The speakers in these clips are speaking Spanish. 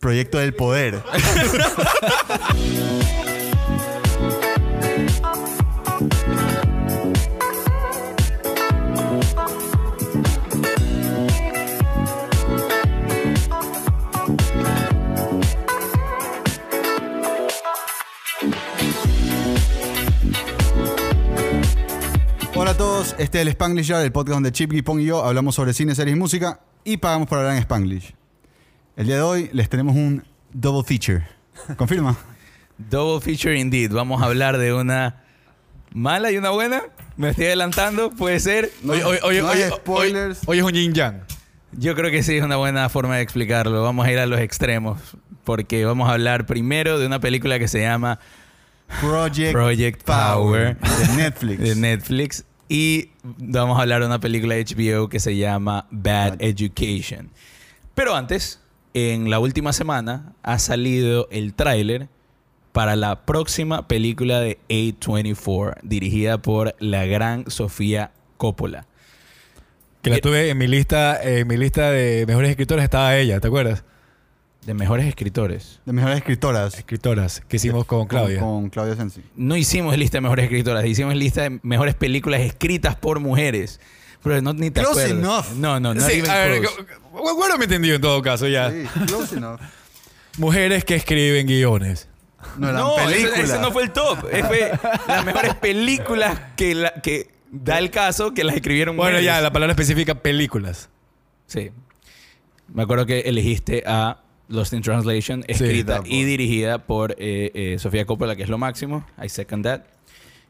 Proyecto del Poder. Hola a todos, este es el Spanglish Yard, el podcast donde Chip, Gipong y yo hablamos sobre cine, series y música y pagamos por hablar en Spanglish. El día de hoy les tenemos un double feature. ¿Confirma? Double feature indeed. Vamos a hablar de una mala y una buena. Me estoy adelantando, puede ser. No, no hay spoilers. Hoy, es un yin yang. Yo creo que sí es una buena forma de explicarlo. Vamos a ir a los extremos. Porque vamos a hablar primero de una película que se llama Project, Project Power de Netflix. de Netflix. Y vamos a hablar de una película de HBO que se llama Bad Education. Pero antes, en la última semana ha salido el tráiler para la próxima película de A24, dirigida por la gran Sofía Coppola. Que la tuve en mi lista, en mi lista de mejores escritores estaba ella, ¿te acuerdas? De mejores escritores. De mejores escritoras. Escritoras que hicimos con Claudia. Con, con Claudia Sensi. No hicimos lista de mejores escritoras, hicimos lista de mejores películas escritas por mujeres. Pero no ni te Close acuerdas. enough. No, no, no. Sí, a ver, bueno, me entendido en todo caso ya. Sí, close enough. Mujeres que escriben guiones. No, eran No, ese, no fue el top. Fue las mejores películas que, la- que da el caso que las escribieron Bueno, mujeres. ya, la palabra específica, películas. Sí. Me acuerdo que elegiste a Lost in Translation, escrita y dirigida por eh, eh, Sofía Coppola, que es lo máximo. I second that.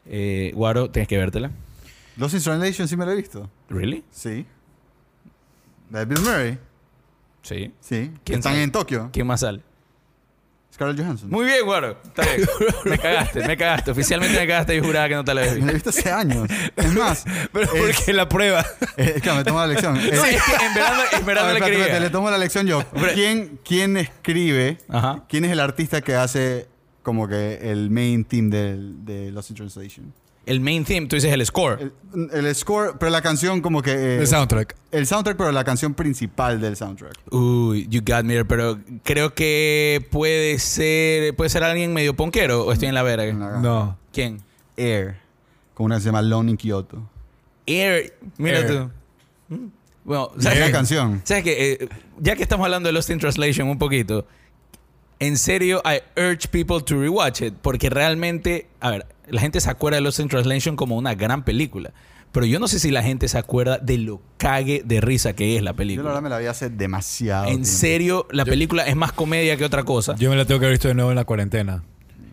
Eh, Guaro, tienes que vértela. Los in Translation sí me lo he visto. ¿Really? Sí. La de Bill Murray. Sí. Sí. ¿Quién Están en Tokio. ¿Quién más sale? Scarlett Johansson. Muy bien, Guaro. Está bien. Me cagaste, me cagaste. Oficialmente me cagaste y juraba que no te la habías Me la visto. he visto hace años. Es más, Pero es, porque la prueba. es que me tomo la lección. Es- No, es que en verdad, en verdad A no ver, le espérate, quería. espérate, le tomo la lección yo. ¿Quién, ¿Quién escribe? Ajá. ¿Quién es el artista que hace como que el main theme del- de Lost in Translation? El main theme, tú dices el score. El, el score, pero la canción como que... eh, El soundtrack. el soundtrack, pero la canción principal del soundtrack. Uy, you got me there, pero creo que puede ser puede ser alguien medio ponquero o estoy en la verga. No. ¿Quién? Air. Con una que se llama Lone in Kyoto. Air, mira Air. tú. Mm. Bueno, ¿Sabes ¿sabes la canción? ¿Sabes qué? Eh, ya que estamos hablando de Lost in Translation un poquito, en serio, I urge people to rewatch it, porque realmente, a ver, la gente se acuerda de Lost in Translation como una gran película, pero yo no sé si la gente se acuerda de lo cague de risa que es la Yo la película. verdad me la vi hace demasiado En tiempo. serio, la película es más comedia que otra cosa. Yo me la tengo que haber visto de nuevo en la cuarentena.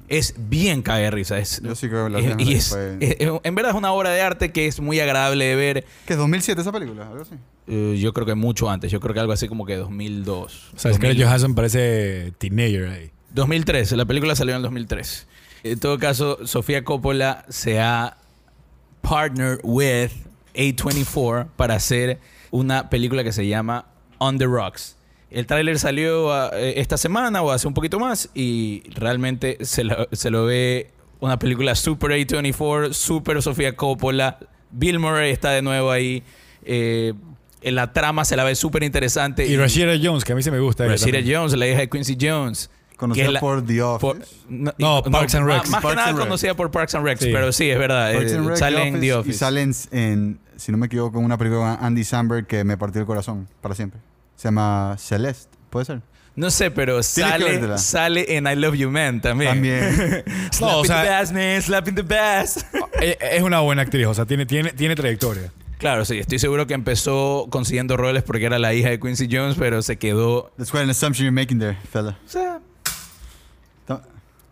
Es bien de risa. Es, Yo sí creo que la es- y es- fue- es- es- en verdad es una obra de arte que es muy agradable de ver. ¿Qué es 2007 esa película? Algo así. Eh, yo creo que mucho antes. Yo creo que algo así como que 2002. O sea, Scarlett Johansson parece teenager ahí. 2003. La película salió en el 2003. En todo caso, Sofía Coppola se ha partnered with A24 para hacer una película que se llama On the Rocks. El tráiler salió ah, eh, esta semana o hace un poquito más y realmente se lo, se lo ve una película super A24, super Sofía Coppola. Bill Murray está de nuevo ahí. Eh, en la trama se la ve súper interesante. Y Rashida Jones, que a mí se me gusta. Rashida. Jones, la hija de Quincy Jones. Conocida la- por The Office. por- no, No, Parks and más- Recs. Más, que nada Rec. conocida por Parks and Recs, Sí. pero sí, es verdad. Parks eh, and Rec, sale The en The Office, Office. Y sale en, en, si no me equivoco, en una película con Andy Samberg que me partió el corazón para siempre. Se llama Celeste, ¿puede ser? No sé, pero sale, sale en I Love You Man también. También. Slap No, o in sea- the bass, man. Slap in the bass. Eh, Es una buena actriz, o sea, tiene, tiene, tiene trayectoria. claro, sí. Estoy seguro que empezó consiguiendo roles porque era la hija de Quincy Jones, pero se quedó... That's quite an assumption you're making there, fella. O sea,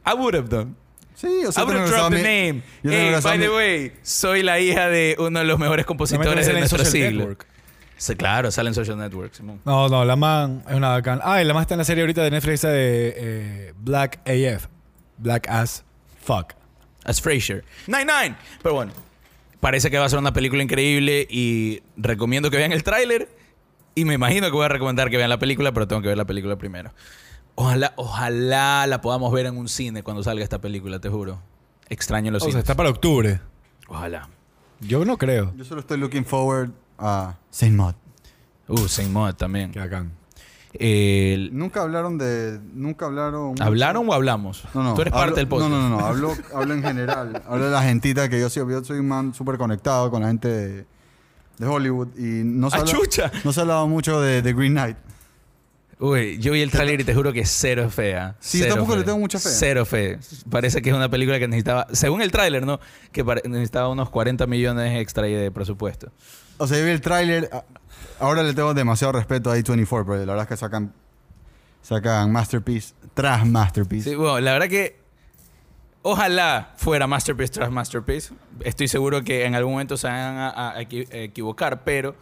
I would have done. Sí, o sea, I would have dropped the name. Hey, by the way, soy la hija de uno de los mejores compositores de nuestro siglo. Network. Sí, claro, sale en Social Network, Simón. No, no, la man es una bacán. Ah, y la man está en la serie ahorita de Netflix esa de eh, Black AF. Black as fuck. As Frasier. Nine Nine. Pero bueno, parece que va a ser una película increíble y recomiendo que vean el tráiler. Y me imagino que voy a recomendar que vean la película, pero tengo que ver la película primero. Ojalá, ojalá la podamos ver en un cine cuando salga esta película, te juro. Extraño los O sea, cines. está para octubre. Ojalá. Yo no creo. Yo solo estoy looking forward a Saint Maud. Uh, Saint Maud también. Qué bacán. El- Nunca hablaron de. Nunca hablaron. mucho- ¿Hablaron o hablamos? No, no. Tú eres hablo- parte del podcast. No, no, no. Hablo, hablo en general. hablo de la gentita que yo soy. Yo soy un man súper conectado con la gente de, de Hollywood. Y no se, ¡Ah, habla- no se ha hablado mucho de, de Green Knight. Uy, yo vi el tráiler y te juro que es cero fea. Sí, Cero tampoco fe. le tengo mucha fe. Cero fe. Parece que es una película que necesitaba, según el tráiler, ¿no? Que necesitaba unos 40 millones extra de presupuesto. O sea, yo vi el tráiler. Ahora le tengo demasiado respeto a A24, pero la verdad es que sacan. Sacan Masterpiece tras Masterpiece. Sí, bueno, la verdad que ojalá fuera Masterpiece tras Masterpiece. Estoy seguro que en algún momento se van a, a equi- equivocar, pero...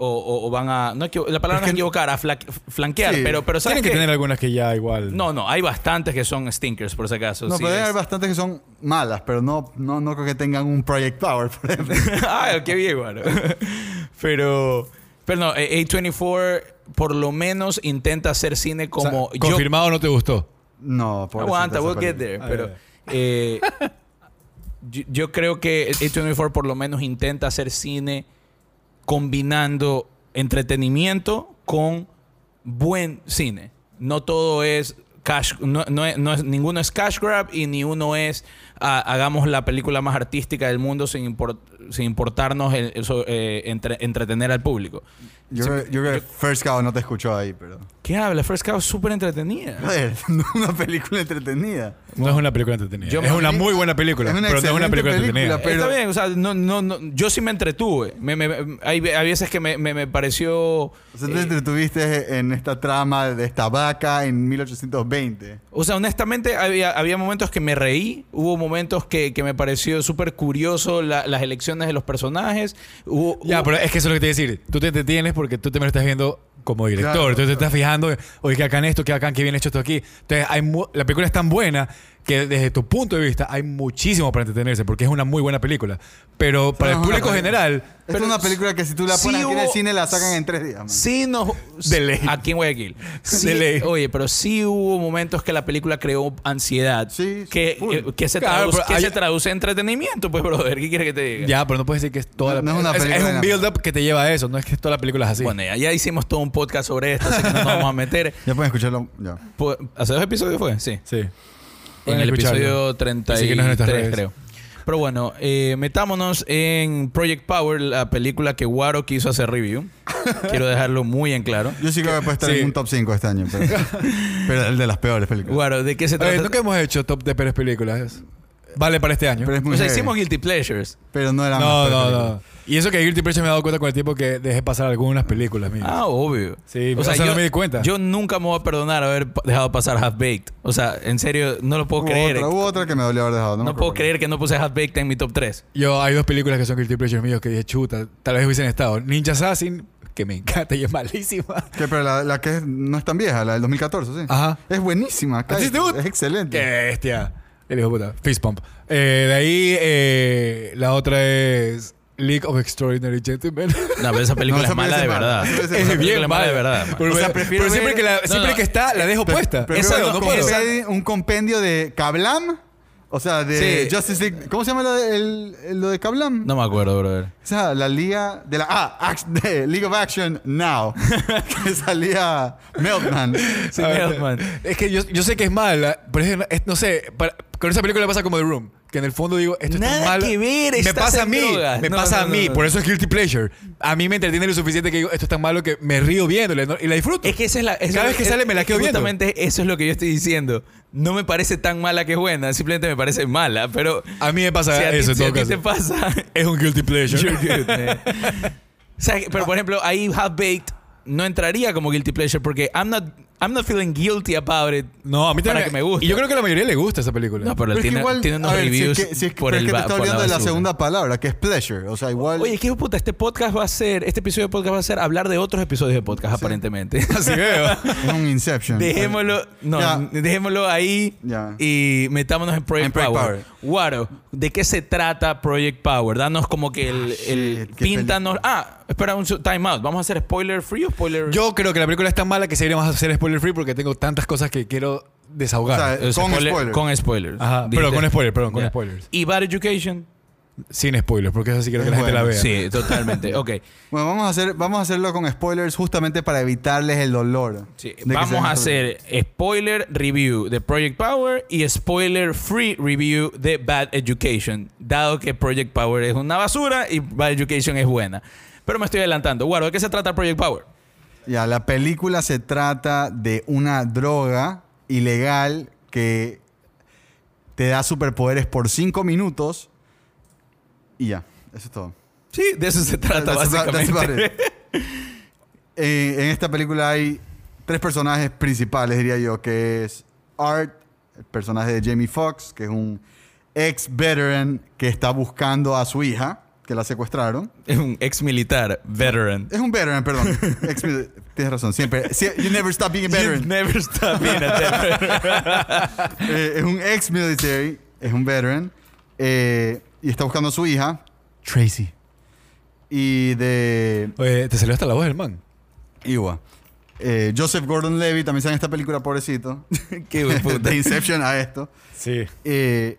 O, o- o van a... No la palabra Es no es equivocar, a fla- flanquear, Sí. pero, pero ¿sabes Tienen que tener algunas que ya igual. No, no, hay bastantes que son stinkers, por si acaso. No, Sí, pero es- haber bastantes que son malas, pero no, no, no creo que tengan un Project Power, por ejemplo. ah, qué bien, bueno. pero, pero no, eh, A24 por lo menos intenta hacer cine O sea, como yo. confirmado no te gustó. No, por Aguanta, we'll get there. Ah, Pero ya. eh, yo, yo creo que A24 por lo menos intenta hacer cine combinando entretenimiento con buen cine. No todo es cash, no, no es, no es- ninguno es cash grab y ni uno es ah, hagamos la película más artística del mundo sin, import- sin importarnos el- eso, eh, entre- entretener al público. Yo, creo- yo creo que First Cow no te escuchó ahí, pero. ¿Qué habla? First Cow es súper entretenida. No una película entretenida. No es una película entretenida. Yo es una muy buena película, Es una pero no es una excelente película, película, entretenida. pero- Está bien, o sea, no, no, no, yo sí me entretuve. Me, me- hay, hay veces que me, me- me pareció... O sea, tú te eh, entretuviste en esta trama de esta vaca en 1820. o sea, honestamente, había, había momentos que me reí. Hubo momentos que, que me pareció súper curioso la- las elecciones de los personajes. Hubo, Ya, hubo- pero es que eso es lo que te iba a decir. Tú te entretienes porque tú te me lo estás viendo como director. Claro, Entonces te estás fijando, oye, qué bacán esto, qué bacán, qué bien hecho esto aquí. Entonces, hay la película es tan buena que desde tu punto de vista hay muchísimo para entretenerse porque es una muy buena película. Pero para el No, público no, general, Esta Pero es una película que si tú la sí pones aquí en el cine la sacan en tres días. man. Sí nos... De ley. Aquí en Guayaquil. Sí, De ley. Oye, pero sí hubo momentos que la película creó ansiedad. Sí, Que, full. eh, que, se, Claro, traduce, que hay- se traduce en entretenimiento, pues, brother. ¿Qué quieres que te diga? ya, pero no puedes decir que es toda la No- no es una es, película es un build-up que te lleva a eso, no es que toda la película es así. Bueno, ya, ya hicimos todo un podcast sobre esto, así que no nos vamos a meter. Ya pueden escucharlo. Ya. ¿Hace dos episodios fue? Sí. sí. En el escucharlo. episodio Y síguenos en nuestras 33, redes. creo. Pero bueno, eh, metámonos en Project Power, la película que Waro quiso hacer review. Quiero dejarlo muy en claro. Yo sí creo que puede estar Sí. en un top 5 este año. Pero, pero el de las peores películas. Waro, ¿de qué se trata? Oye, nunca hemos hecho top de peores películas. Vale para este año. Pero es muy o sea, heavy. hicimos Guilty Pleasures. Pero no era No, no, no. Y eso que Guilty Pleasure me he dado cuenta con el tiempo que dejé pasar algunas películas mías. Ah, obvio. Sí, o sea, no me di cuenta. Yo nunca me voy a perdonar haber dejado pasar Half Baked. O sea, en serio, no lo puedo Hubo creer. otra, hubo otra que me dolió haber dejado. No, no puedo creer que no puse Half Baked en mi top 3. Yo, hay dos películas que son Guilty Pleasure míos que dije, chuta, tal vez hubiesen estado. Ninja Assassin, que me encanta y es malísima. Que, pero la, la que es- no es tan vieja, la del 2014, sí. Ajá. Es buenísima. ¿A ti cállate, te gusta? Es excelente. ¡Qué bestia! El hijo puta. Fist pump. Eh, de ahí, eh, la otra es League of Extraordinary Gentlemen. No, pero esa película No, esa es mala de es verdad. Esa es película bien es mala de verdad. man. Pero, O sea, prefiero pero siempre, ver- que, la, No, siempre no. que está, la dejo Pre- puesta. Esa no no un puedo. un compendio de Kablam. O sea, de Sí. Justice League. ¿Cómo se llama lo de, el- lo de Kablam? No me acuerdo, brother. O sea, la liga de la. Ah, de League of Action Now. que salía Meltman. Sí, Meltman. Es que yo, yo sé que es mala, pero es, es- no sé, para- con esa película pasa como The Room, que en el fondo digo, esto Nada es tan malo. que ver, me estás pasa a mí, drogas. me No, pasa no, a mí, no, no. por eso es guilty pleasure. A mí me entretiene lo suficiente que digo, esto es tan malo que me río viéndole ¿no? y la disfruto. Es que esa es la. esa Cada es- vez que sale me la es quedo viendo. Justamente eso es lo que yo estoy diciendo. No me parece tan mala que es buena, simplemente me parece mala. Pero. a mí me pasa si a ti, eso en si a todo ti te pasa. Es un guilty pleasure. You're good, man. O sea, pero por ejemplo, ahí Half Baked no entraría como guilty pleasure porque I'm not, I'm not feeling guilty about it. No, a mí Para también. que me guste. Y yo creo que a la mayoría le gusta esa película. No, pero, Pero es que tiene, igual, tiene unos ver, si es reviews que, si es que, por el que te está por olvidando de la segunda palabra, que es pleasure. O sea, igual. Oye, qué puta, este podcast va a ser, este episodio de podcast va a ser hablar de otros episodios de podcast, aparentemente. Así veo. es un Inception. Dejémoslo, no, Ya. dejémoslo ahí Ya. y metámonos en Project, En Project Power. Power. Guaro, ¿de qué se trata Project Power? Danos como que el, el shit, qué píntanos. Ah, espera un su- time out. ¿Vamos a hacer spoiler free o spoiler? Yo creo que la película es tan mala que seguiremos a hacer spoiler free porque tengo tantas cosas que quiero desahogar. O sea, Eh, con spoiler- spoilers. Con spoilers. Ajá, Dijiste- pero con spoiler, perdón, con Ya. spoilers. ¿Y Bad Education? sin spoilers, porque eso sí quiero que Es la gente la bueno. vea. Sí, totalmente. Ok. Bueno, vamos a, hacer, vamos a hacerlo con spoilers justamente para evitarles el dolor. Sí, de que se Vamos a hacer spoiler review de Project Power y spoiler free review de Bad Education, dado que Project Power es una basura y Bad Education es buena. Pero me estoy adelantando. Guardo, ¿de qué se trata Project Power? Ya, la película se trata de una droga ilegal que te da superpoderes por 5 minutos y ya, eso es todo. Sí, de eso se trata That's about- that's básicamente. Eh, en esta película hay tres personajes principales, diría yo, que es Art, el personaje de Jamie Foxx, que es un ex veteran que está buscando a su hija, que la secuestraron. Es un ex militar, veteran. Es un veteran, perdón. Ex- tienes razón, siempre. sie- You never stop being a You veteran. never stop being a veteran. Eh, es un ex military, es un veteran, eh, y está buscando a su hija, Tracy. Y de Oye, te salió hasta la voz del man. Igual. Eh, Joseph Gordon-Levitt también sale en esta película, pobrecito. Qué puta. de Inception a esto. Sí. Eh,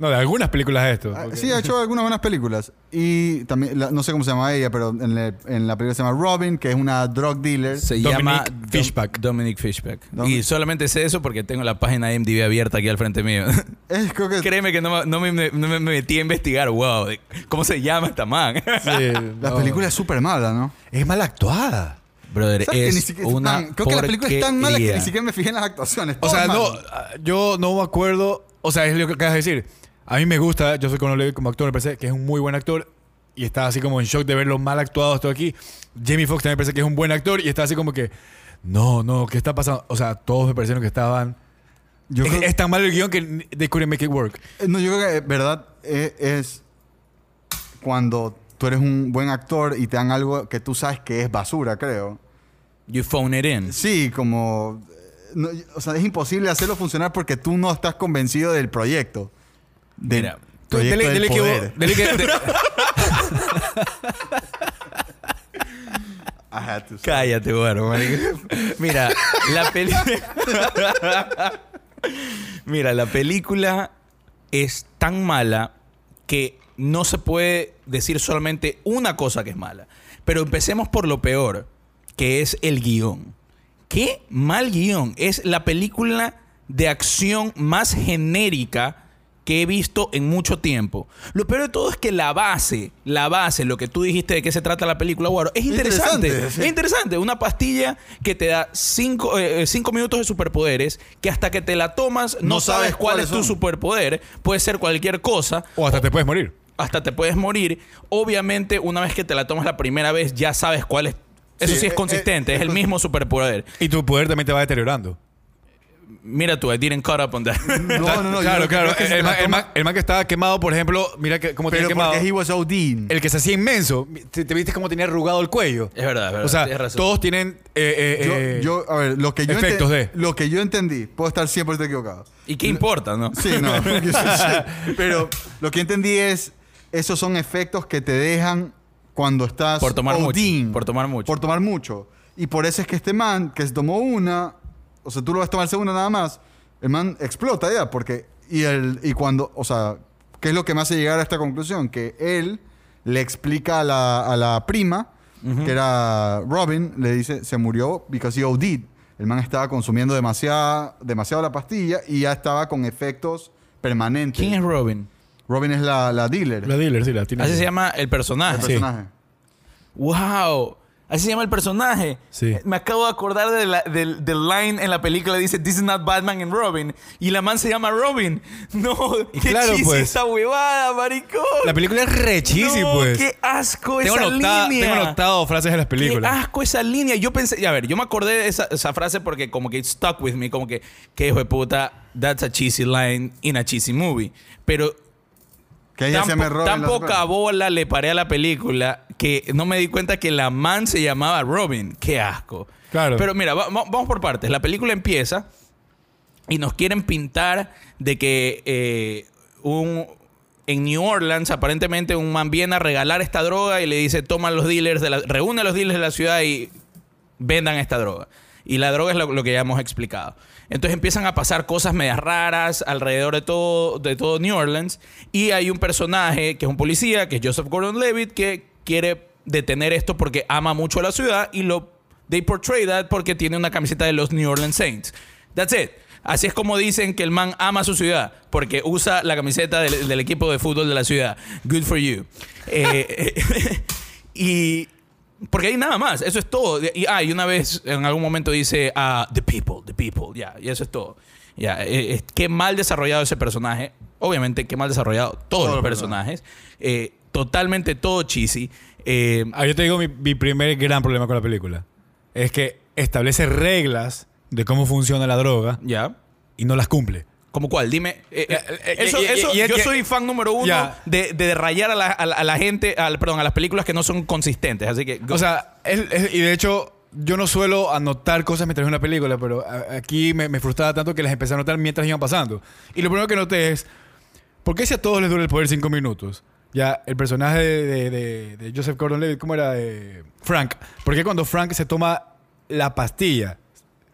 No, de algunas películas de esto. ah, porque- sí, ha hecho algunas buenas películas. Y también, la- no sé cómo se llama ella, pero en, la- en la película se llama Robin, que es una drug dealer. Se Dominic llama Fishback. Dom- Dominic Fishback. Dom- y solamente sé eso porque tengo la página de IMDb abierta aquí al frente mío. Es, creo que Créeme que no, me- no me, no me metí a investigar, wow, de- ¿cómo se llama esta man? Sí, la no. película es súper mala, ¿no? es mal actuada. Brother, ¿Sabes que es ni siquiera- una tan- creo que la película es tan mala que ni siquiera me fijé en las actuaciones. O sea, no, yo no me acuerdo. O sea, es lo que acabas de decir. A mí me gusta, yo soy con Levi como actor, me parece que es un muy buen actor. Y estaba así como en shock de ver lo mal actuado todo aquí. Jamie Foxx también me parece que es un buen actor. Y está así como que, no, no, ¿qué está pasando? O sea, todos me parecieron que estaban. Yo es, creo- es tan mal el guion que they couldn't make it work. Eh, No, yo creo que, verdad, eh, es cuando tú eres un buen actor y te dan algo que tú sabes que es basura, creo. You phone it in. Sí, como... eh, no, o sea, es imposible hacerlo funcionar porque tú no estás convencido del proyecto. Mira, proyecto Dele- del dele poder. dele que- de- I had to say. Cállate, bueno, marico. Mira, la película. Mira, la película es tan mala que no se puede decir solamente una cosa que es mala. Pero empecemos por lo peor, que es el guion. Qué mal guion. Es la película de acción más genérica que he visto en mucho tiempo. Lo peor de todo es que la base, la base, lo que tú dijiste de qué se trata la película, Guaro, es interesante. Interesante, sí. Es interesante. Una pastilla que te da cinco, eh, cinco minutos de superpoderes, que hasta que te la tomas no, No sabes sabes cuál es tu superpoder. Puede ser cualquier cosa. o hasta te puedes morir. Hasta te puedes morir. Obviamente, una vez que te la tomas la primera vez, ya sabes cuál es. Eso sí, Sí, es eh, consistente, eh, es el mismo superpoder. Y tu poder también te va deteriorando. Mira tú, I didn't caught up on that. No, no, no. claro, claro. El, man, el man- el man que estaba quemado, por ejemplo, mira que, cómo tenía Pero quemado. porque he was OD. El que se hacía inmenso. ¿Te, te viste cómo tenía arrugado el cuello? Es verdad, es verdad. O sea, razón. todos tienen. eh, eh, Yo, eh, yo- a ver, lo que yo, efectos de. lo que yo entendí, puedo estar 100% equivocado. ¿Y qué importa, no? Sí, no. sí. Pero lo que entendí es, esos son efectos que te dejan cuando estás Por tomar mucho, ODing. por tomar mucho. Por tomar mucho. Y por eso es que este man, que se tomó una, o sea, tú lo vas a tomar segunda nada más, el man explota ya, porque... Y, el, y cuando, o sea, ¿qué es lo que me hace llegar a esta conclusión? Que él le explica a la, a la prima, que era Robin, le dice, se murió because he OD'd. El man estaba consumiendo demasiada, demasiado la pastilla y ya estaba con efectos permanentes. ¿Quién es Robin? Robin es la, la dealer. La dealer, sí, la tiene. Así se llama el personaje. el sí. personaje. ¡Wow! Así se llama el personaje. Sí. Me acabo de acordar de la- del, del line en la película dice This is not Batman and Robin. Y la man se llama Robin. No, qué claro, chis pues. esa huevada, maricón. La película es re cheesy, no, pues. qué asco tengo, esa anotada- línea. tengo anotado frases de las Qué películas. asco esa línea. Yo pensé, a ver, yo me acordé de esa, esa frase porque como que it stuck with me, como que, que hijo de puta, that's a cheesy line in a cheesy movie. Pero Que ella tan, se me Robin. tan la poca bola le paré a la película que no me di cuenta que la man se llamaba Robin. Qué asco. Claro. Pero mira, va- va- vamos por partes. La película empieza y nos quieren pintar de que eh, un, en New Orleans aparentemente un man viene a regalar esta droga y le dice, toma los dealers, de la, reúne a los dealers de la ciudad y vendan esta droga. Y la droga es lo, lo que ya hemos explicado. Entonces empiezan a pasar cosas medias raras alrededor de todo, de todo New Orleans. Y hay un personaje que es un policía, que es Joseph Gordon-Levitt, que quiere detener esto porque ama mucho a la ciudad y lo they portray that porque tiene una camiseta de los New Orleans Saints. That's it. Así es como dicen que el man ama su ciudad, porque usa la camiseta del, del equipo de fútbol de la ciudad. Good for you. Eh, y porque hay nada más, eso es todo. Y, ah, y una vez en algún momento dice, ah, the people, the people, ya, y eso es todo. Ya, eh, eh, qué mal desarrollado ese personaje. Obviamente, qué mal desarrollado todos los personajes. Eh, totalmente todo cheesy. Eh, Ah, yo te digo mi, mi primer gran problema con la película. Es que establece reglas de cómo funciona la droga ya. y no las cumple. ¿Como cuál? Dime. eh, eh, Eh, eh, eso, yo soy fan número uno de, de rayar a la, a la- a la gente, al, perdón, a las películas que no son consistentes. Así que. O sea, es- es- y de hecho, yo no suelo anotar cosas mientras veo una película, pero a- aquí me, me frustraba tanto que las empecé a anotar mientras iban pasando. Y lo primero que noté es, ¿por qué si a todos les dura el poder cinco minutos? Ya, el personaje de, de- de- de Joseph Gordon-Levitt, ¿cómo era? Eh, Frank. ¿Por qué cuando Frank se toma la pastilla,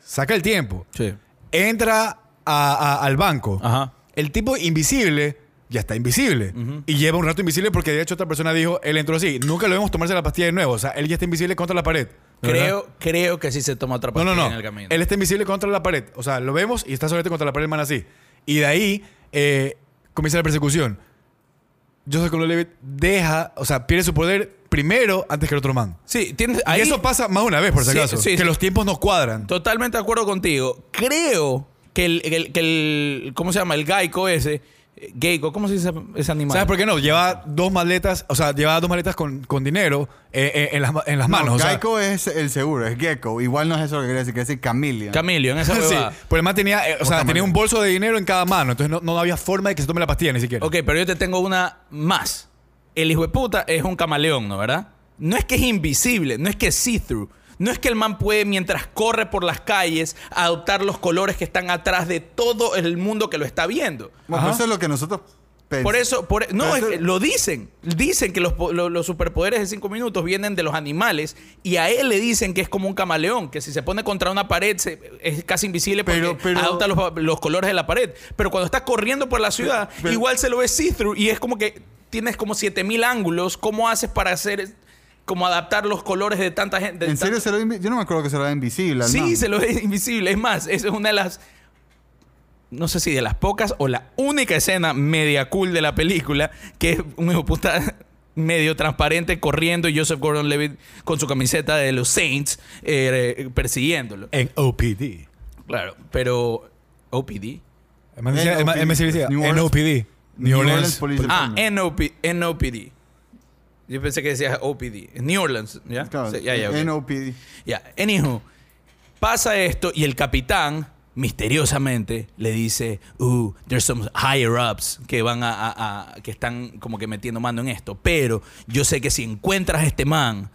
saca el tiempo, sí. entra a- a- al banco, Ajá. el tipo invisible ya está invisible. Y lleva un rato invisible porque de hecho otra persona dijo, él entró así. Nunca lo vemos tomarse la pastilla de nuevo. O sea, él ya está invisible contra la pared. ¿de verdad? Creo, creo que sí se toma otra No, pastilla no, no. en el camino. Él está invisible contra la pared. O sea, lo vemos y está solamente contra la pared, man, así. Y de ahí eh, comienza la persecución. Joseph Gordon-Levitt deja, o sea, pierde su poder primero antes que el otro man. Sí, tienes. Ahí, y eso pasa más de una vez, por si Sí, acaso. sí, que sí. los tiempos no cuadran. Totalmente de acuerdo contigo. Creo que el, el- que el- ¿cómo se llama? El geico ese, geico, ¿cómo se dice ese animal? ¿Sabes por qué no? Lleva dos maletas, o sea, lleva dos maletas con, con dinero eh, eh, en, las, en las manos. No, o sea, Geico es el seguro, es Gecko. Igual no es eso lo que quiere decir, quiere decir Chameleon. Camilio, en esa sí, el man tenía, eh, o sea, tenía un bolso de dinero en cada mano, entonces no, no había forma de que se tome la pastilla ni siquiera. Ok, pero yo te tengo una más. El hijo de puta es un camaleón, ¿no? ¿Verdad? No es que es invisible, no es que es see-through. No es que el man puede, mientras corre por las calles, adoptar los colores que están atrás de todo el mundo que lo está viendo. Bueno, eso es lo que nosotros pensamos. Por eso, por, no, es eso- que lo dicen. Dicen que los, po- lo- los superpoderes de cinco minutos vienen de los animales y a él le dicen que es como un camaleón, que si se pone contra una pared se- es casi invisible porque Pero- pero- adopta los, los colores de la pared. Pero cuando está corriendo por la ciudad, pero- igual se lo ve see-through y es como que tienes como 7000 ángulos. ¿Cómo haces para hacer, como adaptar los colores de tanta gente? de ¿En serio se lo Yo no me acuerdo que se lo ve invisible. al Sí, man. se lo ve invisible. Es más, esa es una de las. No sé si de las pocas o la única escena media cool de la película, que es un hijo puta medio transparente corriendo y Joseph Gordon Levitt con su camiseta de los Saints eh, persiguiéndolo. En OPD. Claro, pero. OPD. En Orleans- OPD. New Orleans. Police Ah, NOPD. Yo pensé que decía OPD. New Orleans, ¿ya? Claro, Sí, ya, ya. NOPD. Ya, anywho, pasa esto y el capitán misteriosamente le dice, uh, there's some higher ups que van a, a- a- que están como que metiendo mano en esto, pero yo sé que si encuentras a este man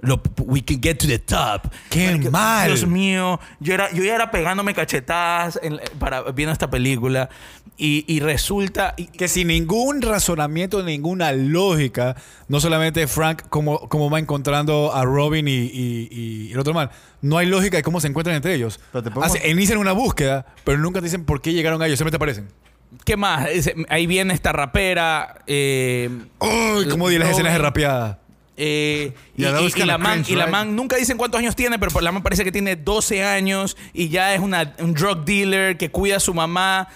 lo, we can get to the top. ¡Qué Marica, mal! Dios mío, yo, era, yo ya era pegándome cachetadas en- para, viendo esta película y, y resulta... y- Que sin ningún razonamiento, ninguna lógica, no solamente Frank como, como va encontrando a Robin y, y- y el otro man, no hay lógica de cómo se encuentran entre ellos. Hace- inician una búsqueda, pero nunca te dicen por qué llegaron a ellos, siempre te aparecen. ¿Qué más? Ahí viene esta rapera. eh, ¡Ay! ¿Cómo di las Robin. escenas de rapeada? Eh, y, la man, cringe, y la right? man nunca dicen cuántos años tiene, pero la man parece que tiene 12 años y ya es una, un drug dealer que cuida a su mamá.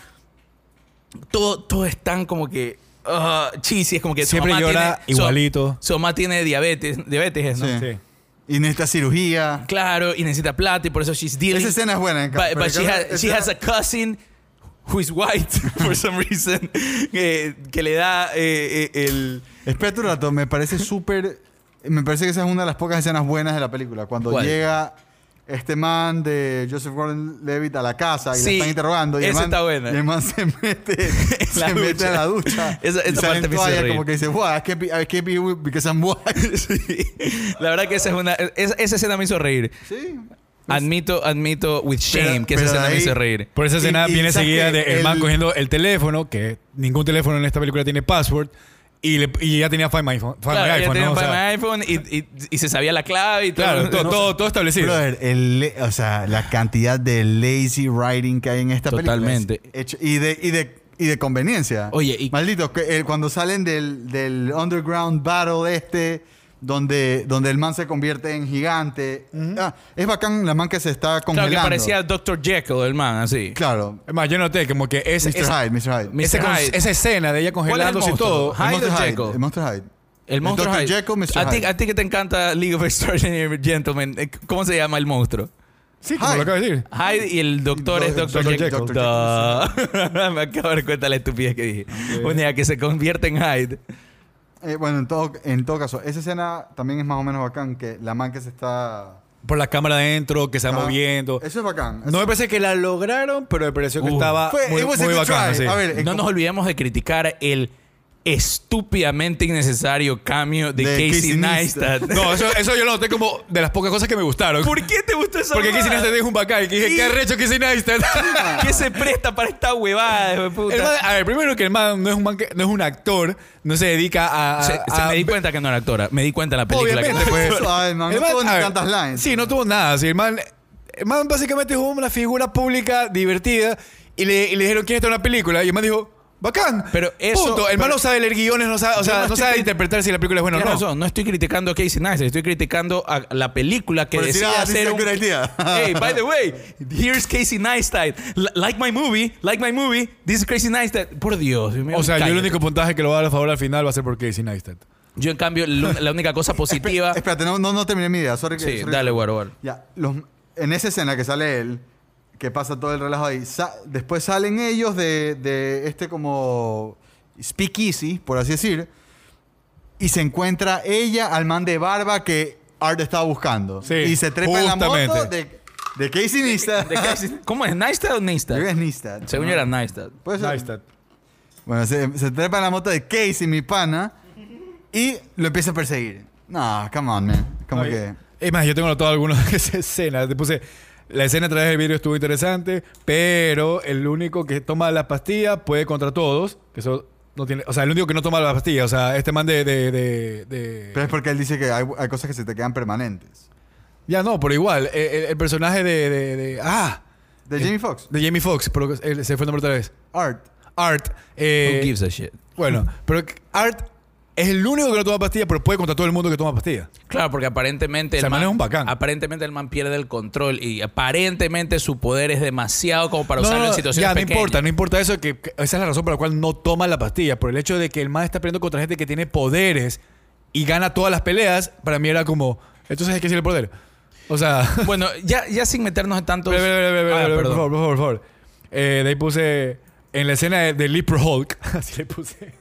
Todo, todo es tan como que ah, cheesy, es como que su Siempre mamá llora tiene- su- igualito. Su, mamá tiene diabetes, diabetes, ¿no? Sí. Sí. Y necesita cirugía. Claro, y necesita plata y por eso she's dealing. Esa escena es buena. en But, but pero she, has, she has a cousin who is white for some reason que, que le da eh, eh, el... Espérate un rato, me parece súper. Me parece que esa es una de las pocas escenas buenas de la película. Cuando ¿Cuál? llega este man de Joseph Gordon Levitt a la casa y Sí, le están interrogando. Y el man, está buena. Y el man se mete, la se mete a la ducha. Esa- y esa sale parte en me hizo toalla reír. como que dice, wow, I can't be, I can't be because I'm white. La verdad que esa es una... es- esa escena me hizo reír. sí. Admito, admito with shame Pero- que esa escena me hizo reír. Por esa Y- escena y viene ¿sabes seguida de el, man El- cogiendo el teléfono, que ningún teléfono en esta película tiene password, Y, le- y ya tenía Find My iPhone. Find Claro, My ya iPhone, tenía ¿no? O sea, Find My iPhone y, y- y se sabía la clave y todo. claro, todo, No, todo, todo establecido. Brother, el, o sea, la cantidad de lazy writing que hay en esta Totalmente. película. hecho- y, de, y, de, y de conveniencia. Oye, y- Maldito, que, eh, cuando salen del, del underground battle este, donde, donde el man se convierte en gigante. Ah, es bacán la man que se está congelando. Claro, que parecía Dr. Jekyll, el man, así. Claro. Es más, yo noté como que es, Mr. es- Hyde, Mr. Hyde. Mr. ese Hyde. esa escena de ella ¿Cuál es el congelándose y todo. Hyde el Monster Hyde. Jekyll? El Monster Hyde. El monstruo Dr. Hyde. Jekyll, Mr. a ti, Hyde. a ti que te encanta League of Extraordinary Gentlemen, eh, ¿cómo se llama el monstruo? Sí, como Hyde. lo acabo de decir. Hyde y el doctor es Dr. Dr. Jekyll. Jekyll. Duh. Me acabo de dar cuenta de la estupidez que dije. Un día que se convierte en Hyde. Eh, bueno, en todo, en todo caso, esa escena también es más o menos bacán, que la man que se está... Por la cámara adentro, que se va Ah, moviendo. Eso es bacán. No me parece que la lograron, pero me pareció que Uh. estaba Fue- muy, it was a muy good bacano. try. sí. A ver, No nos olvidemos de criticar el estúpidamente innecesario cambio de, De Casey Casey Neistat. No, eso, eso yo lo noté como de las pocas cosas que me gustaron. ¿Por qué te gustó esa Porque Casey? Neistat es un bacán. Y que dije, qué arrecho Casey Neistat. ¿Qué se presta para esta huevada, puta? El man- a ver, primero que el man no es un, man que- no es un actor, no se dedica a... Se- se a- me di cuenta que no era actora. Me di cuenta en la película. que no Obviamente, era pues. Ay, man, El no man- tuvo ni ver, tantas lines. Sí, no tuvo nada. Sí, el, man, el man básicamente es una figura pública divertida y le, y le dijeron, ¿quién está en una película? Y el man dijo, bacán. Pero eso- Punto. El pero- no sabe leer guiones, no sabe, o Yo sea, no sabe interpretar si la película es buena o no. razón, no estoy criticando a Casey Neistat, estoy criticando a la película que decide ah, hacer un... hey, by the way, here's Casey Neistat. L- like my movie, like my movie, this is Casey Neistat. Por Dios. Dios mío, O sea, yo el único puntaje que lo va a dar a favor al final va a ser por Casey Neistat. Yo, en cambio, la única cosa positiva... Espérate, no, no, no terminé mi idea. Sorry que- sí, sorry dale, guaro, guaro. Ya, los- en esa escena que sale él, que pasa todo el relajo ahí, sa- después salen ellos de, de este como speakeasy, por así decir, y se encuentra ella al man de barba que Art estaba buscando. Sí, y se trepa en la moto de, de Casey Neistat. ¿De Casey- ¿Cómo es? ¿Neistat o Yo Neistat? creo que es Neistat. Según yo era Neistat. Puede ser. Neistat. Bueno, se, se trepa en la moto de Casey, mi pana, y lo empieza a perseguir. No, come on, man. Como Oye, que... Es más, yo tengo anotado algunas de esas escenas. Te puse. La escena a través del vídeo estuvo interesante, pero el único que toma la pastilla puede contra todos. Que eso no tiene. O sea, el único que no toma la pastilla. O sea, este man de. de, de- de- Pero es porque él dice que hay, hay cosas que se te quedan permanentes. Ya no, pero igual. El, el- el personaje de, de- de- Ah, De Jamie Foxx. de Jamie Foxx, pero él- se fue el nombre otra vez. Art. Art. eh, Who gives a shit? bueno, pero Art es el único que no toma pastilla, pero puede contra todo el mundo que toma pastilla. Claro, porque aparentemente O sea, el man es un bacán. Aparentemente el man pierde el control y aparentemente su poder es demasiado como para usarlo en situaciones ya, no pequeñas. importa, no importa eso, que, que esa es la razón por la cual no toma la pastilla. Por el hecho de que el man está peleando contra gente que tiene poderes y gana todas las peleas, para mí era como, entonces hay que decir el poder. O sea, Bueno, ya, ya sin meternos en tantos... Ah, por favor, por favor, por favor. Eh, de ahí puse, en la escena de, de Leapro Hulk, así le puse,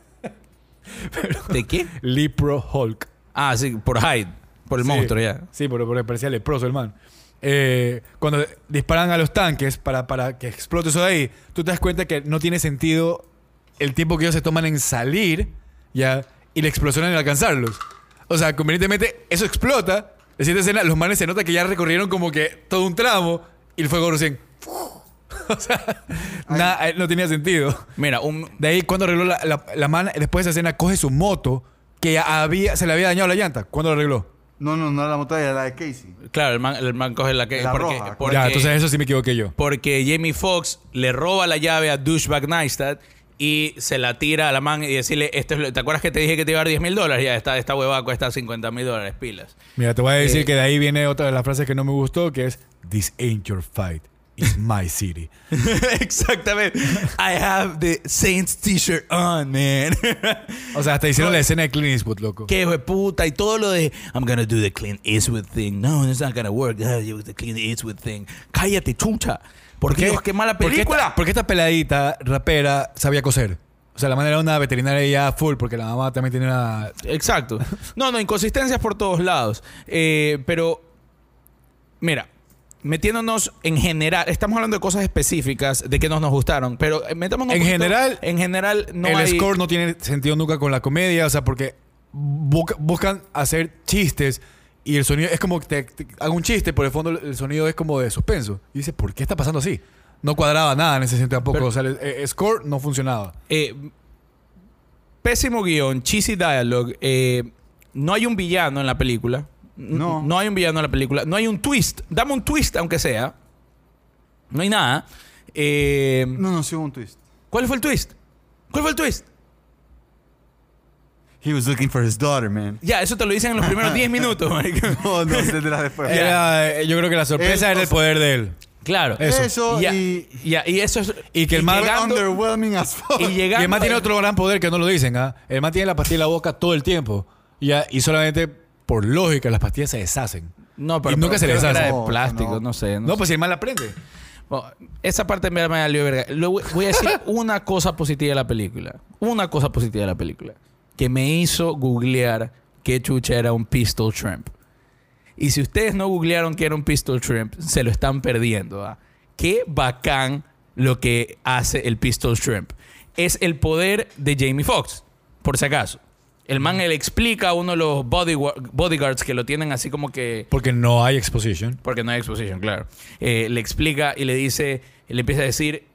¿De qué? Leapro Hulk. Ah, sí, por Hyde. Por el Sí. monstruo, ya. Sí, porque, porque parecía leproso el man. Eh, cuando disparan a los tanques para, para que explote eso de ahí, tú te das cuenta que no tiene sentido el tiempo que ellos se toman en salir ya y la explosión en alcanzarlos. O sea, convenientemente, eso explota. La siguiente escena, los manes se nota que ya recorrieron como que todo un tramo y el fuego recién. o sea, nada, eh, no tenía sentido. Mira, un... De ahí, cuando arregló la, la, la man, después de esa escena, coge su moto que ya había, se le había dañado la llanta. ¿Cuándo lo arregló? No, no, no era la moto, era la de Casey. Claro, el man, el man coge la que... La porque, roja. porque- ya, entonces eso sí me equivoqué yo. Porque Jamie Foxx le roba la llave a Douchebag Neistat y se la tira a la man y decirle, esto es lo- ¿te acuerdas que te dije que te iba a dar 10 mil dólares? Ya, esta, esta huevada cuesta 50 mil dólares, pilas. Mira, te voy a decir Eh, que de ahí viene otra de las frases que no me gustó, que es This ain't your fight, it's my city. Exactamente. I have the Saints t-shirt on, man. O sea, hasta hicieron la escena de Clint Eastwood, loco. Qué hijo de puta. Y todo lo de I'm gonna do the Clint Eastwood thing. No, it's not gonna work. Ah, the Clint Eastwood thing. Cállate, chucha. ¿Por qué? Dios, qué mala ¿Por película. esta, porque esta peladita rapera sabía coser? O sea, la manera era una veterinaria ya full, porque la mamá también tiene una... Exacto. No, no, inconsistencias por todos lados. Eh, pero, mira, metiéndonos en general, estamos hablando de cosas específicas de que nos nos gustaron, pero eh, metámonos En poquito- general, en general no el hay- score no tiene sentido nunca con la comedia, o sea, porque busca- buscan hacer chistes y el sonido es como que te, te- hago un chiste, por el fondo el sonido es como de suspenso. Y dices, ¿por qué está pasando así? No cuadraba nada en ese sentido tampoco. Pero- o sea, el, el score no funcionaba. Eh, pésimo guion, cheesy dialogue. eh, no hay un villano en la película. No. No hay un villano en la película. No hay un twist. Dame un twist, aunque sea. No hay nada. Eh, No, no, sí hubo un twist. ¿Cuál fue el twist? ¿Cuál fue el twist? He was looking for his daughter, man. Ya, eso te lo dicen en los primeros 10 minutos, marico. No, no, tendrás después. Era, eh, yo creo que la sorpresa Él- era el poder de él. Claro. Eso. Eso, Ya, y, ya, y eso es... Y que el man- llegando- underwhelming as fuck. y llegando Y el man tiene otro gran poder que no lo dicen, ¿ah? El man tiene la pastilla en la boca todo el tiempo. Y, ya- y solamente por lógica las pastillas se deshacen. No, pero y nunca se creo les que era hace. de No, plástico, no. no, sé. No, pues si el man la prende. Bueno, esa parte me, me valió verga. Lo voy- voy a decir una cosa positiva de la película. Una cosa positiva de la película. Que me hizo googlear qué chucha era un pistol shrimp. Y si ustedes no googlearon qué era un pistol shrimp, se lo están perdiendo. ¿ah? Qué bacán lo que hace el pistol shrimp. Es el poder de Jamie Foxx, por si acaso. El man le explica a uno de los bodyguard- bodyguards que lo tienen así como que... Porque no hay exposition. Porque no hay exposición, claro. Eh, le explica y le dice, le empieza a decir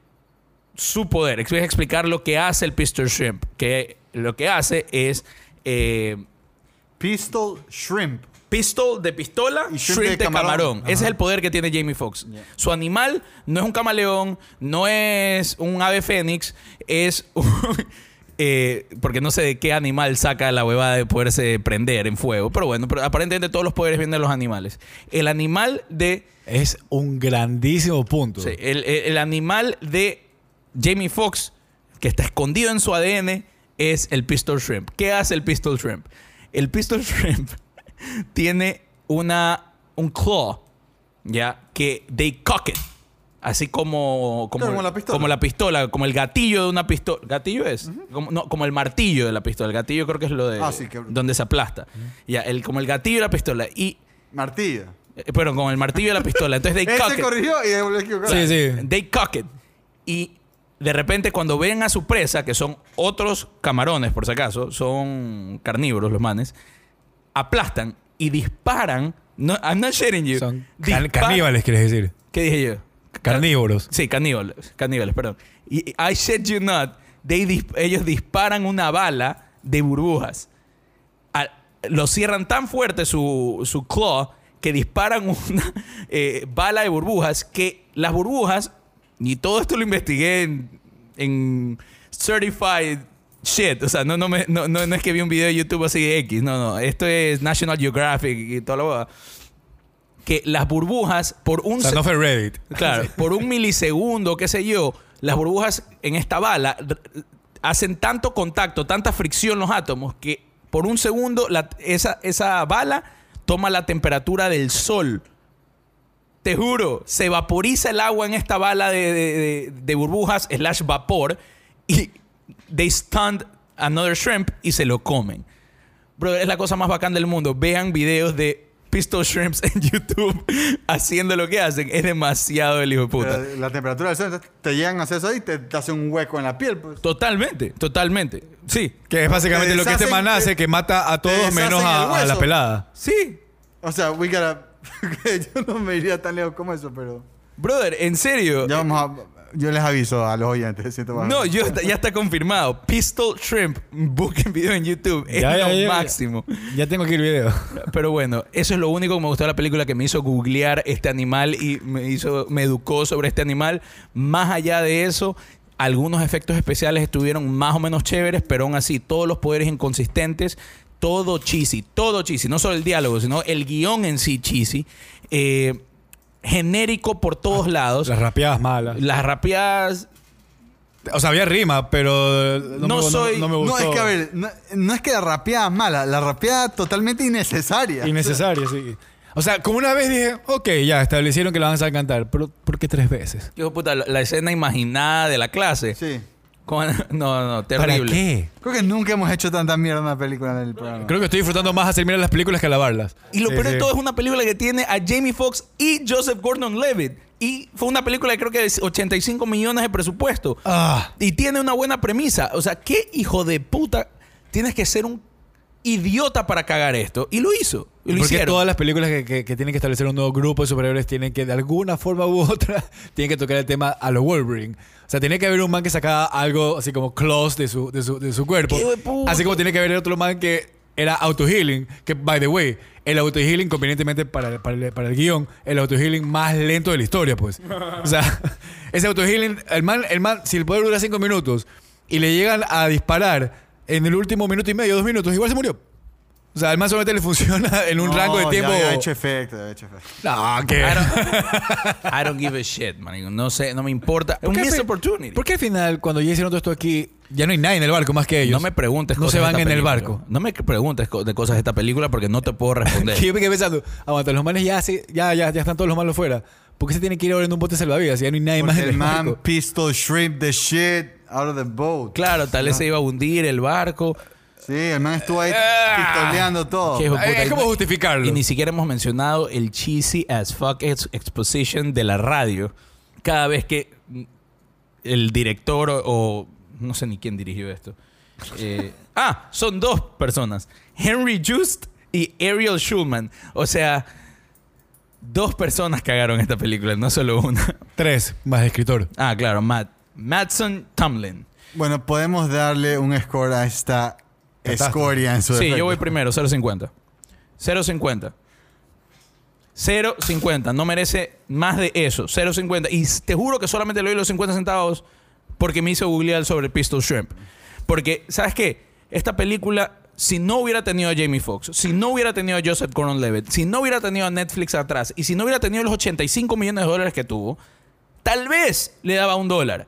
su poder. Empieza a explicar lo que hace el Pistol Shrimp. Que lo que hace es eh, Pistol Shrimp. pistol de pistola, Y shrimp, shrimp de de camarón. camarón. Ese es el poder que tiene Jamie Foxx. Su animal no es un camaleón, no es un ave fénix, es un... eh, porque no sé de qué animal saca la huevada de poderse prender en fuego. Pero bueno, pero aparentemente todos los poderes vienen de los animales. El animal de... Es un grandísimo punto. Sí, el, el- el animal de Jamie Foxx, que está escondido en su ADN, es el Pistol Shrimp. ¿Qué hace el Pistol Shrimp? El Pistol Shrimp tiene una, un claw, ¿ya? Que they cock it. Así como, como, Claro, como la pistola. como la pistola, como el gatillo de una pistola. ¿Gatillo es? como, no, como el martillo de la pistola. El gatillo creo que es lo de... Ah, sí, que- Donde se aplasta. Ya, el, como el gatillo de la pistola. Y... Martilla. eh, Pero con el martillo de la pistola. Entonces they cock se it. corrigió y volvió. Sí, sí. They cock it. Y de repente cuando ven a su presa, que son otros camarones por si acaso, son carnívoros los manes, aplastan y disparan. No, I'm not shitting you. Son Dispar- caníbales, quieres decir. ¿Qué dije yo? Carnívoros. Sí, caníbales, caníbales, perdón. Y I shit you not, they dis- ellos disparan una bala de burbujas. Al- lo cierran tan fuerte su, su claw que disparan una eh, bala de burbujas que las burbujas, y todo esto lo investigué en, en Certified Shit, o sea, no, no, me- no, no, no es que vi un video de YouTube así de X, no, no, esto es National Geographic y toda la boda. Que las burbujas, por un O sea, se- no fue Reddit. Claro, por un milisegundo, qué sé yo, las burbujas en esta bala hacen tanto contacto, tanta fricción los átomos, que por un segundo la- esa, esa bala toma la temperatura del sol. Te juro, se vaporiza el agua en esta bala de, de- de- de burbujas, slash vapor, y they stunned another shrimp y se lo comen. Bro, es la cosa más bacán del mundo. Vean videos de pistol shrimps en YouTube haciendo lo que hacen. Es demasiado el hijo de puta. Pero La temperatura del sol, te llegan a hacer eso ahí y te, te hace un hueco en la piel. Pues. Totalmente, totalmente. Sí, Que es básicamente Te lo que este man hace, que mata a todos menos a, a la pelada. sí. O sea, we gotta... yo no me iría tan lejos como eso, pero... Brother, en serio. Ya vamos a... Yo les aviso a los oyentes. siento más- No, yo, ya está confirmado. Pistol Shrimp, busquen video en YouTube. Es Ya, ya, lo ya, ya. máximo. Ya tengo aquí el video. Pero bueno, eso es lo único que me gustó de la película que me hizo googlear este animal y me hizo, me educó sobre este animal. Más allá de eso, algunos efectos especiales estuvieron más o menos chéveres, pero aún así, todos los poderes inconsistentes, todo cheesy, todo cheesy, no solo el diálogo, sino el guion en sí cheesy. Eh, genérico por todos lados. Las rapeadas malas. Las rapeadas O sea, había rima, pero no, No me, soy- no, me No, gustó. es que a ver, no, no es que la rapeada es mala, la rapeada totalmente innecesaria. Innecesario, sí. O sea, como una vez dije, ok, ya, establecieron que la van a cantar, pero ¿por qué tres veces? De puta, la, la escena imaginada de la clase. Sí. Con- no, no, terrible. ¿Para qué? Creo que nunca hemos hecho tanta mierda en una película en el programa. Creo que estoy disfrutando más hacer mirar las películas que alabarlas. Y lo Sí, peor de sí. todo es una película que tiene a Jamie Foxx y Joseph Gordon-Levitt. Y fue una película que creo que de 85 millones de presupuesto. Ah, Y tiene una buena premisa. O sea, ¿qué hijo de puta tienes que ser un idiota para cagar esto? Y lo hizo. Y lo Porque hicieron. todas las películas que, que- que tienen que establecer un nuevo grupo de superhéroes tienen que, de alguna forma u otra, tienen que tocar el tema a los Wolverine. O sea, tiene que haber un man que sacaba algo así como close de su, de su, de su cuerpo. Así como tiene que haber otro man que era auto-healing. Que, by the way, el auto-healing, convenientemente para, para el guion, el auto-healing más lento de la historia, pues. O sea, ese auto-healing, el man, el man, si el poder dura cinco minutos y le llegan a disparar en el último minuto y medio, dos minutos, igual se murió. O sea, el man solamente le funciona en un No, rango de ya tiempo. había hecho efecto, ya había hecho efecto. No, que. I don't, I don't give a shit, man. No sé, no me importa. Un qué missed fe- opportunity. ¿Por qué al final, cuando ya hicieron todo esto aquí, ya no hay nadie en el barco más que ellos? No me preguntes No cosas se de van esta en el película. barco. No me preguntes co- de cosas de esta película porque no te puedo responder. Que yo me quedé pensando, aguanta, los manes ya, se- ya, ya, ya están todos los malos fuera. ¿Por qué se tienen que ir ahora en un bote salvavidas? Ya no hay nadie más Porque en el el man barco. pistol shrimp the shit out of the boat. Claro, tal vez se iba a hundir el barco. Sí, el man estuvo ahí Ah. pistoleando todo. Qué hijo de puta. Es como justificarlo. Y ni siquiera hemos mencionado el cheesy as fuck ex- exposition de la radio. Cada vez que el director o, o- no sé ni quién dirigió esto. Eh, ah, son dos personas. Henry Just y Ariel Schulman. O sea, dos personas cagaron esta película, no solo una. Tres, más escritor. Ah, claro, Matt. Matson Tomlin. Bueno, podemos darle un score a esta. Escoria en su Sí, defecto. yo voy primero, 0.50. 0.50. 0.50. No merece más de eso. 0.50. Y te juro que solamente le doy los 50 centavos porque me hizo googlear sobre Pistol Shrimp. Porque, ¿sabes qué? Esta película, si no hubiera tenido a Jamie Foxx, si no hubiera tenido a Joseph Gordon-Levitt, si no hubiera tenido a Netflix atrás y si no hubiera tenido los 85 millones de dólares que tuvo, tal vez le daba un dólar.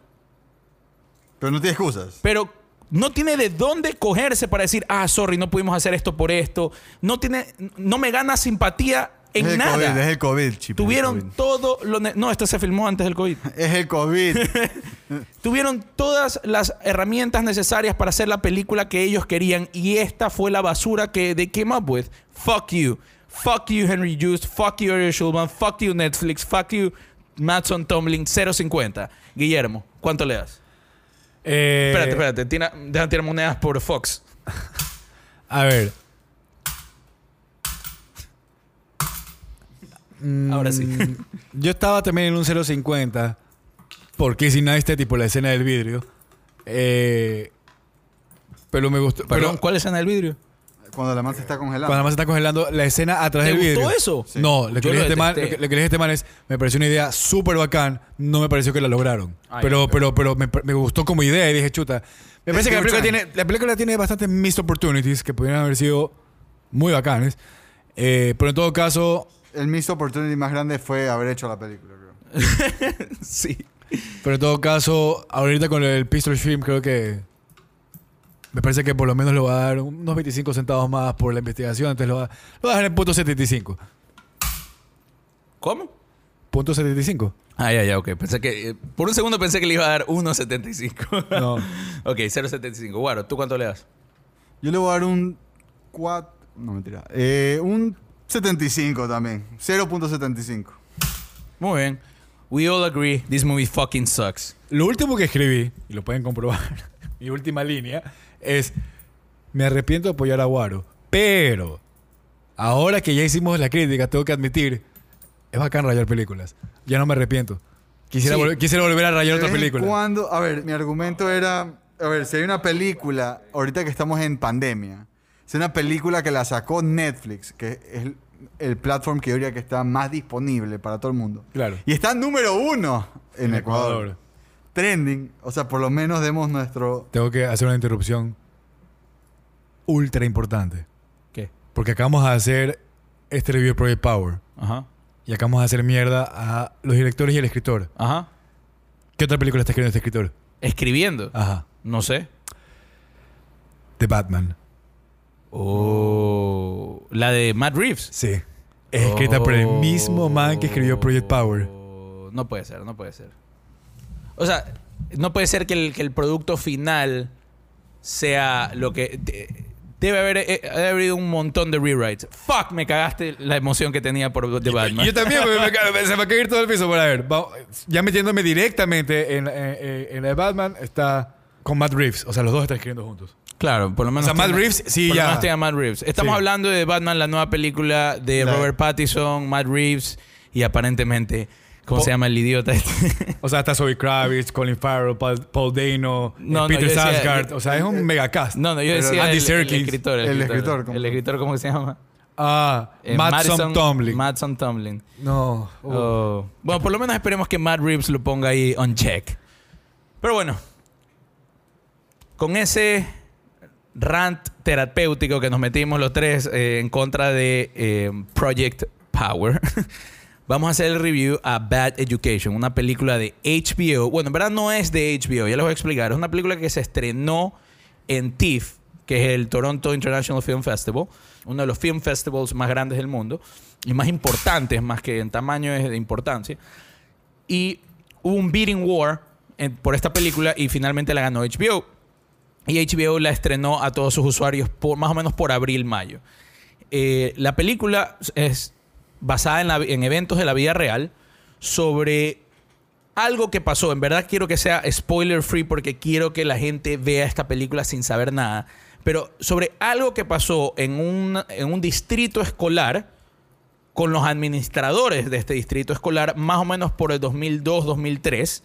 Pero no tiene excusas. Pero no tiene de dónde cogerse para decir, ah, sorry, no pudimos hacer esto por esto. No tiene, no me gana simpatía en es el nada. COVID, es el COVID, el Tuvieron COVID. todo lo... No, este se filmó antes del COVID. Es el COVID. Tuvieron todas las herramientas necesarias para hacer la película que ellos querían y esta fue la basura que they came up with. Fuck you. Fuck you, Henry Just. Fuck you, Ariel Schulman. Fuck you, Netflix. Fuck you, Matson Tomlin. 0.50. Guillermo, ¿cuánto le das? Eh, Espérate, espérate. Tira, deja tirar monedas por Fox. A ver. Ahora sí. Mm, Yo estaba también en un 0.50 por Casey Neistat y por la escena del vidrio. Eh, pero me gustó. Perdón, pero ¿cuál escena del vidrio? Cuando la man se está congelando. cuando además está congelando la escena atrás ¿Te del vidrio. eso? Sí. No, lo que, le a este man, lo, que, lo que le dije a este man es, me pareció una idea súper bacán, no me pareció que la lograron. Ah, pero, pero, pero me, me gustó como idea y dije, chuta. Me parece que la película, tiene, la película tiene bastantes missed opportunities que pudieran haber sido muy bacanes. Eh, pero en todo caso, El missed opportunity más grande fue haber hecho la película, creo. Sí. pero en todo caso, ahorita con el Pistol Shrimp creo que me parece que por lo menos le va a dar unos 25 centavos más por la investigación, entonces lo va, lo va a dejar en punto 75. ¿Cómo? Punto 75. Ah, ya, ya, ok. Pensé que, eh, por un segundo pensé que le iba a dar 1.75. No. ok, 0.75. Guaro, ¿tú cuánto le das? Yo le voy a dar un 4. No, mentira. Eh, un 75 también. 0.75. Muy bien. We all agree this movie fucking sucks. Lo último que escribí, y lo pueden comprobar, mi última línea, es, me arrepiento de apoyar a Guaro, pero ahora que ya hicimos la crítica, tengo que admitir, es bacán rayar películas. Ya no me arrepiento. Quisiera, Sí. quisiera volver a rayar otra película. Cuando, a ver, mi argumento era, a ver, si hay una película, ahorita que estamos en pandemia, si hay una película que la sacó Netflix, que es el, el platform que yo diría que está más disponible para todo el mundo. Claro. Y está número uno en, En Ecuador. Ecuador. Trending, o sea, por lo menos demos nuestro... Tengo que hacer una interrupción ultra importante. ¿Qué? Porque acabamos de hacer este review de Project Power. Ajá. Y acabamos de hacer mierda a los directores y el escritor. Ajá. ¿Qué otra película está escribiendo este escritor? Escribiendo. Ajá. No sé. The Batman. Oh. La de Matt Reeves. Sí. Es escrita por el mismo man que escribió Project Power. Oh, No puede ser, no puede ser. O sea, no puede ser que el, que el producto final sea lo que... de- debe haber, eh, debe haber habido un montón de rewrites. Fuck, me cagaste la emoción que tenía por The Batman. Yo también, me, se me va a caer todo el piso. Por a ver, vamos- ya metiéndome directamente en, en, en- en la de Batman, está con Matt Reeves. O sea, los dos están escribiendo juntos. Claro, por lo menos. O sea, Matt Reeves, sí, por lo menos tiene a Matt Reeves. Estamos Sí. hablando de Batman, la nueva película de La- Robert Pattinson, Matt Reeves y aparentemente. ¿Cómo Po- se llama el idiota este? O sea, está Zoe Kravitz, Colin Farrell, Paul, Paul Dano, No, no, Peter decía- Sarsgaard. O sea, es un megacast. No, no, yo decía Andy el, el Serkis. escritor. El escritor, ¿cómo? El escritor, ¿cómo se llama? Ah, Eh, Madison- Tomlin. Madison Tomlin. no. Oh. Bueno, por lo menos esperemos que Matt Reeves lo ponga ahí on check. Pero bueno, con ese rant terapéutico que nos metimos los tres eh, en contra de eh, Project Power, vamos a hacer el review a Bad Education, una película de HBO. Bueno, en verdad no es de HBO, ya les voy a explicar. Es una película que se estrenó en TIFF, que es el Toronto International Film Festival, uno de los film festivals más grandes del mundo y más importantes, más que en tamaño es de importancia. Y hubo un beating war en- por esta película y finalmente la ganó HBO. Y HBO la estrenó a todos sus usuarios por más o menos por abril, mayo. Eh, la película es basada en, eventos de la vida real sobre algo que pasó. En verdad quiero que sea spoiler free porque quiero que la gente vea esta película sin saber nada. Pero sobre algo que pasó en un, en un distrito escolar con los administradores de este distrito escolar, más o menos por el 2002-2003,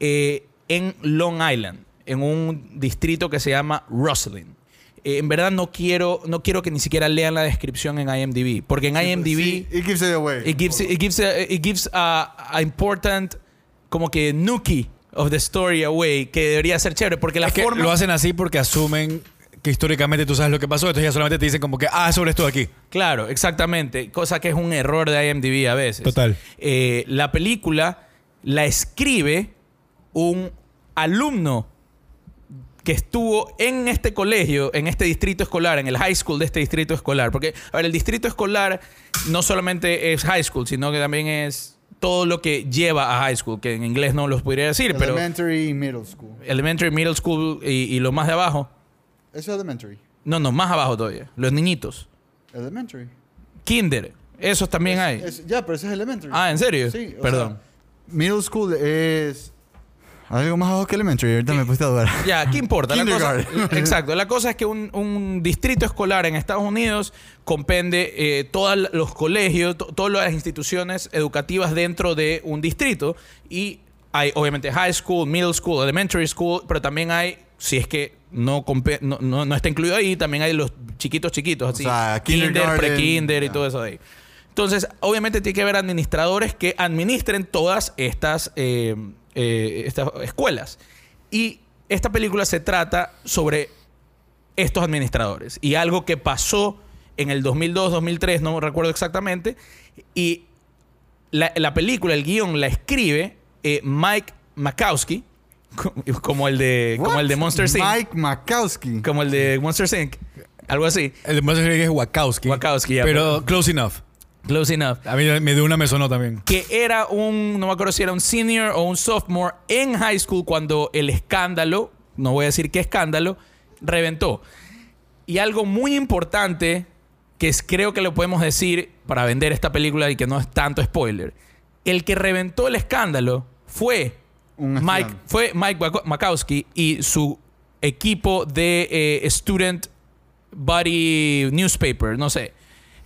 eh, en Long Island, en un distrito que se llama Rosslyn. Eh, en verdad no quiero, no quiero que ni siquiera lean la descripción en IMDb, porque en IMDb Sí, it gives it away. it gives it gives a, it gives a, a important como que nookie of the story away que debería ser chévere porque la es que lo hacen así porque asumen que históricamente tú sabes lo que pasó, entonces ya solamente te dicen como que, ah, sobre esto de aquí. Claro, exactamente. Cosa que es un error de IMDb a veces. Total. Eh, la película la escribe un alumno que estuvo en este colegio, en este distrito escolar, en el high school de este distrito escolar. Porque, a ver, el distrito escolar no solamente es high school, sino que también es todo lo que lleva a high school, que en inglés no los podría decir, pero Elementary y middle school. elementary, middle school y, y lo más de abajo. Eso es elementary. No, no, más abajo todavía. Los niñitos. Elementary. Kinder. Esos también hay. Es- ya, pero eso es elementary. Ah, ¿en serio? Sí. o Perdón. sea, middle school es algo más abajo que elementary. Ahorita me puse a dudar. Ya, ¿qué importa? La cosa, Kindergarten. exacto. La cosa es que un, un distrito escolar en Estados Unidos compende eh, todos los colegios, to- todas las instituciones educativas dentro de un distrito. Y hay, obviamente, high school, middle school, elementary school, pero también hay, si es que no, no, no- no está incluido ahí, también hay los chiquitos chiquitos, así. sea, kinder, pre-kinder y todo eso de ahí. Entonces, obviamente tiene que haber administradores que administren todas estas, eh, eh, estas escuelas. Y esta película se trata sobre estos administradores y algo que pasó en el 2002-2003, no recuerdo exactamente, y la, la película, el guion, la escribe eh, Mike Makowski, co- como el de, como el de? Monster Inc. Mike Makowski. Como el de Monster Inc. Algo así. El de más es Wachowski. Wachowski, ya, Pero close enough. Close enough. A mí me de una me sonó también. que era un, no me acuerdo si era un senior o un sophomore en high school cuando el escándalo, no voy a decir qué escándalo, reventó. Y algo muy importante que es- creo que lo podemos decir para vender esta película y que no es tanto spoiler. El que reventó el escándalo fue Un Mike, fue Mike Makowski y su equipo de eh, Student Body Newspaper, no sé.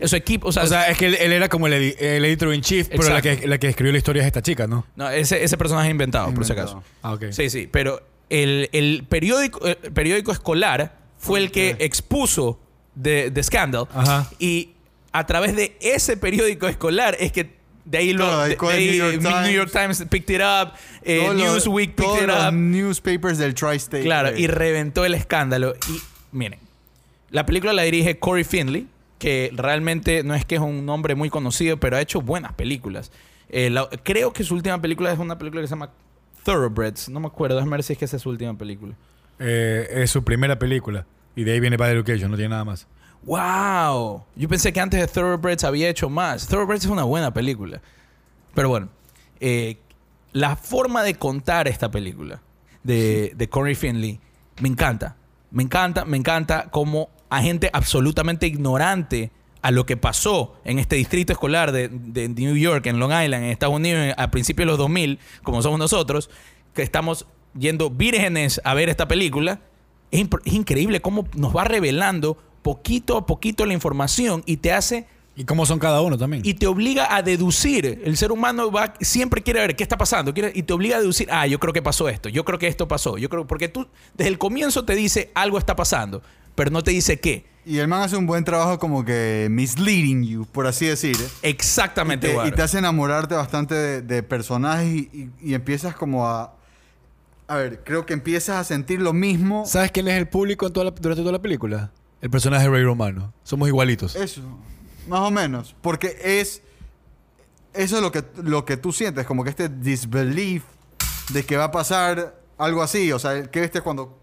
Su equipo, o sea, O sea, es que él, él era como el, edi- el editor in chief, pero la que, la que escribió la historia es esta chica, ¿no? no, ese, ese personaje es inventado, por si Inventado. acaso. Ah, ok. Sí, sí, pero el, el periódico, el periódico escolar fue el que expuso The, The Scandal. Ajá. Y a través de ese periódico escolar es que de ahí lo. Claro, de- de ahí New York New York Times. Picked it up, eh, Newsweek picked todos it los up. newspapers del Tri-State. Claro, eh, y reventó el escándalo. Y miren, la película la dirige Corey Finley, que realmente no es que es un nombre muy conocido, pero ha hecho buenas películas. Eh, la- creo que su última película es una película que se llama Thoroughbreds. No me acuerdo, déjame ver si es que esa es su última película. Eh, es su primera película. Y de ahí viene Bad Education, no tiene nada más. ¡Wow! Yo pensé que antes de Thoroughbreds había hecho más. Thoroughbreds es una buena película. Pero bueno, eh, la forma de contar esta película de, de Corey Finley me encanta. Me encanta, me encanta como a gente absolutamente ignorante a lo que pasó en este distrito escolar de, de New York, en Long Island, en Estados Unidos, a principios de los 2000, como somos nosotros, que estamos yendo vírgenes a ver esta película, Es, increíble cómo nos va revelando poquito a poquito la información y te hace ¿Y cómo son cada uno también? y te obliga a deducir. El ser humano va, siempre quiere ver qué está pasando quiere- y te obliga a deducir, ah, yo creo que pasó esto, yo creo que esto pasó, yo creo, porque tú desde el comienzo te dice algo está pasando, pero no te dice qué. Y el man hace un buen trabajo como que misleading you, por así decir. ¿eh? Exactamente, Te- y te hace enamorarte bastante de, de personajes y, y- y empiezas como a... A ver, creo que empiezas a sentir lo mismo. ¿Sabes quién es el público en toda la- durante toda la película? El personaje de Ray Romano. Somos igualitos. Eso, más o menos. Porque es... Eso es lo que, lo que tú sientes, como que este disbelief de que va a pasar algo así. O sea, ¿qué viste cuando...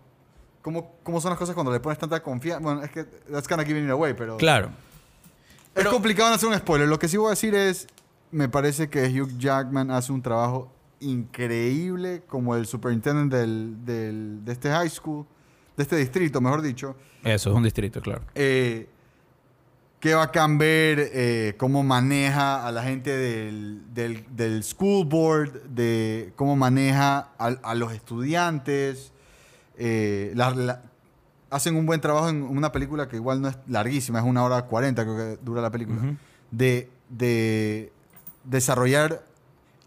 ¿Cómo, ¿Cómo son las cosas cuando le pones tanta confianza? Bueno, es que that's kind of giving it away, pero... Claro. Es Pero- complicado no hacer un spoiler. Lo que sí voy a decir es, me parece que Hugh Jackman hace un trabajo increíble como el superintendente del, del- de este high school, de este distrito, mejor dicho. Eso es un distrito, claro. Eh, qué bacán ver eh, cómo maneja a la gente del, del, del school board, de cómo maneja a, a los estudiantes. Eh, la- la- hacen un buen trabajo en una película que igual no es larguísima, es una hora cuarenta creo que dura la película, de, de desarrollar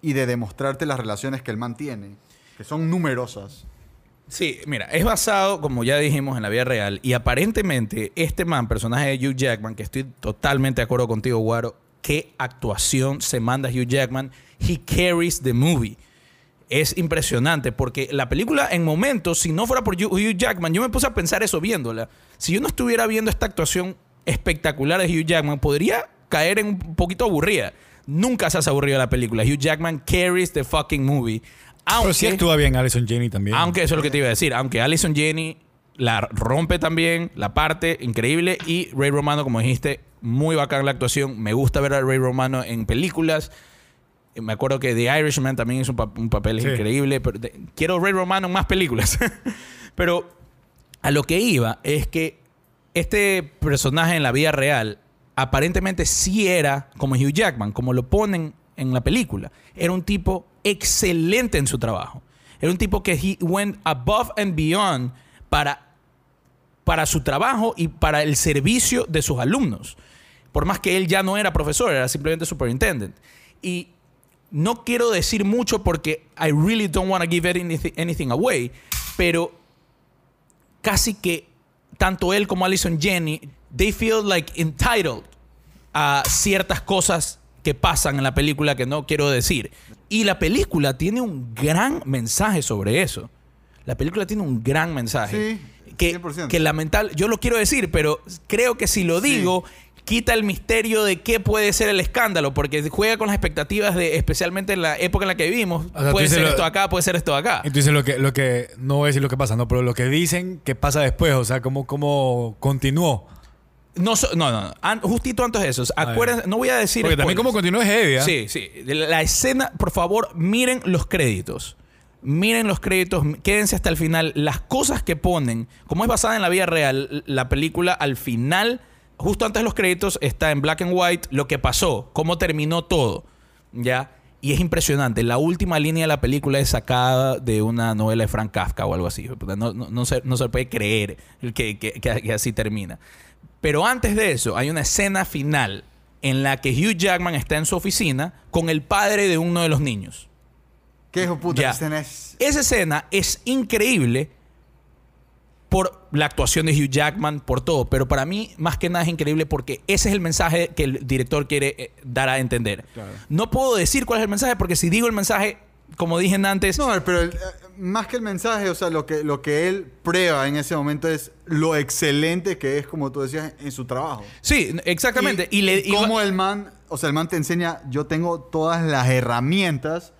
y de demostrarte las relaciones que él mantiene, que son numerosas. Sí, mira, es basado, como ya dijimos, en la vida real. Y aparentemente, este man, personaje de Hugh Jackman, que estoy totalmente de acuerdo contigo, Guaro, qué actuación se manda Hugh Jackman. He carries the movie. Es impresionante porque la película, en momentos, si no fuera por Hugh Jackman, yo me puse a pensar eso viéndola. Si yo no estuviera viendo esta actuación espectacular de Hugh Jackman, podría caer en un poquito aburrida. Nunca se hace aburrida la película. Hugh Jackman carries the fucking movie. Pero sí Aunque- actúa bien Alison Janney también. aunque eso es lo que te iba a decir. Aunque Alison Jenny la rompe también, la parte increíble. Y Ray Romano, como dijiste, muy bacán la actuación. Me gusta ver a Ray Romano en películas. Me acuerdo que The Irishman también hizo un, pa- un papel Sí. increíble. Pero de- quiero Ray Romano en más películas. pero a lo que iba es que este personaje en la vida real aparentemente sí era como Hugh Jackman, como lo ponen en la película. Era un tipo excelente en su trabajo. Era un tipo que he went above and beyond para, para su trabajo y para el servicio de sus alumnos. Por más que él ya no era profesor, era simplemente superintendent. Y no quiero decir mucho porque I really don't want to give anything, anything away, pero casi que tanto él como Alison Jenny, they feel like entitled a ciertas cosas que pasan en la película que no quiero decir. Y la película tiene un gran mensaje sobre eso. La película tiene un gran mensaje. Sí, que, 100%. que lamentable, yo lo quiero decir, pero creo que si lo Sí. Quita el misterio de qué puede ser el escándalo, porque juega con las expectativas de, especialmente en la época en la que vivimos, sea, puede ser lo- esto acá, puede ser esto acá. Entonces lo que, lo que, no voy a decir lo que pasa, no, pero lo que dicen que pasa después, o sea, cómo, cómo continuó. No, so- no, no, justito antes de eso. Acuérdense, no voy a decir. Porque también cómo continuó es heavy, ¿ah? Sí, sí. La escena, por favor, miren los créditos. Miren los créditos, quédense hasta el final. Las cosas que ponen, como es basada en la vida real, la película al final, justo antes de los créditos, está en black and white lo que pasó, cómo terminó todo. ¿Ya? Y es impresionante. La última línea de la película es sacada de una novela de Frank Kafka o algo así. No, no- no se, no se puede creer que, que- que- que así termina. Pero antes de eso, hay una escena final en la que Hugh Jackman está en su oficina con el padre de uno de los niños. ¿Qué hijo puta? Escena es- Esa escena es increíble por la actuación de Hugh Jackman, por todo. Pero para mí, más que nada, es increíble porque ese es el mensaje que el director quiere eh, dar a entender. Claro. No puedo decir cuál es el mensaje porque si digo el mensaje, como dije antes, No, pero el- eh, más que el mensaje, o sea, lo que, lo que él prueba en ese momento es lo excelente que es, como tú decías, en su trabajo. sí, exactamente. Y, le, y cómo el man, o sea, el man te enseña, yo tengo todas las herramientas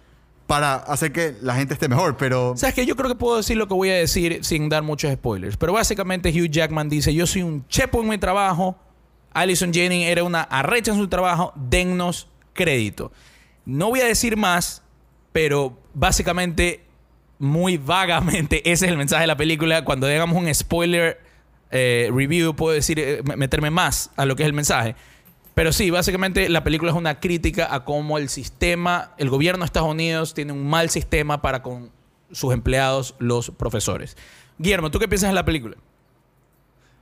para hacer que la gente esté mejor, pero... ¿Sabes qué? Yo creo que puedo decir lo que voy a decir sin dar muchos spoilers. Pero básicamente Hugh Jackman dice, yo soy un chepo en mi trabajo. Alison Jennings era una arrecha en su trabajo. Dennos crédito. No voy a decir más, pero básicamente, muy vagamente, ese es el mensaje de la película. Cuando hagamos un spoiler eh, review, puedo decir, eh, meterme más a lo que es el mensaje. Pero sí, básicamente la película es una crítica a cómo el sistema, el gobierno de Estados Unidos tiene un mal sistema para con sus empleados, los profesores. Guillermo, ¿tú qué piensas de la película?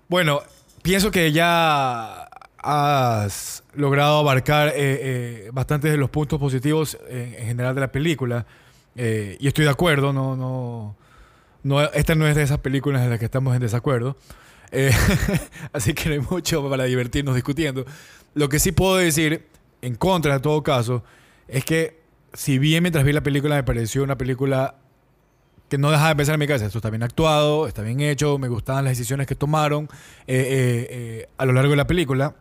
Bueno, pienso que ya has logrado abarcar eh, eh, bastantes de los puntos positivos en, en general de la película. Eh, y estoy de acuerdo, no, no, no, esta no es de esas películas en las que estamos en desacuerdo. Eh, así que no hay mucho para divertirnos discutiendo. Lo que sí puedo decir, en contra en todo caso, es que si bien mientras vi la película me pareció una película que no dejaba de pensar en mi cabeza, esto está bien actuado, está bien hecho, me gustaban las decisiones que tomaron eh, eh, eh, a lo largo de la película.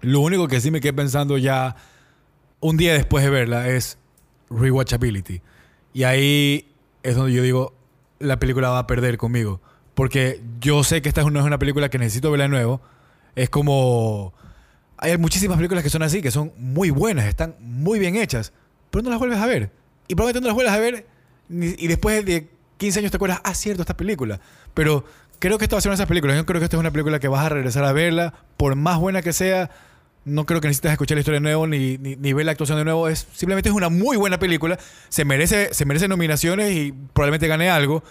Lo único que sí me quedé pensando ya un día después de verla es rewatchability. Y ahí es donde yo digo, la película va a perder conmigo. Porque yo sé que esta no es una película que necesito verla de nuevo. Es como... Hay muchísimas películas que son así, que son muy buenas, están muy bien hechas, pero no las vuelves a ver. Y probablemente no las vuelves a ver y después de 15 años te acuerdas, ah, cierto, esta película. Pero creo que esta va a ser una de esas películas. Yo creo que esta es una película que vas a regresar a verla, por más buena que sea. No creo que necesites escuchar la historia de nuevo ni, ni, ni ver la actuación de nuevo. Es, simplemente es una muy buena película. Se merece, se merece nominaciones y probablemente gane algo.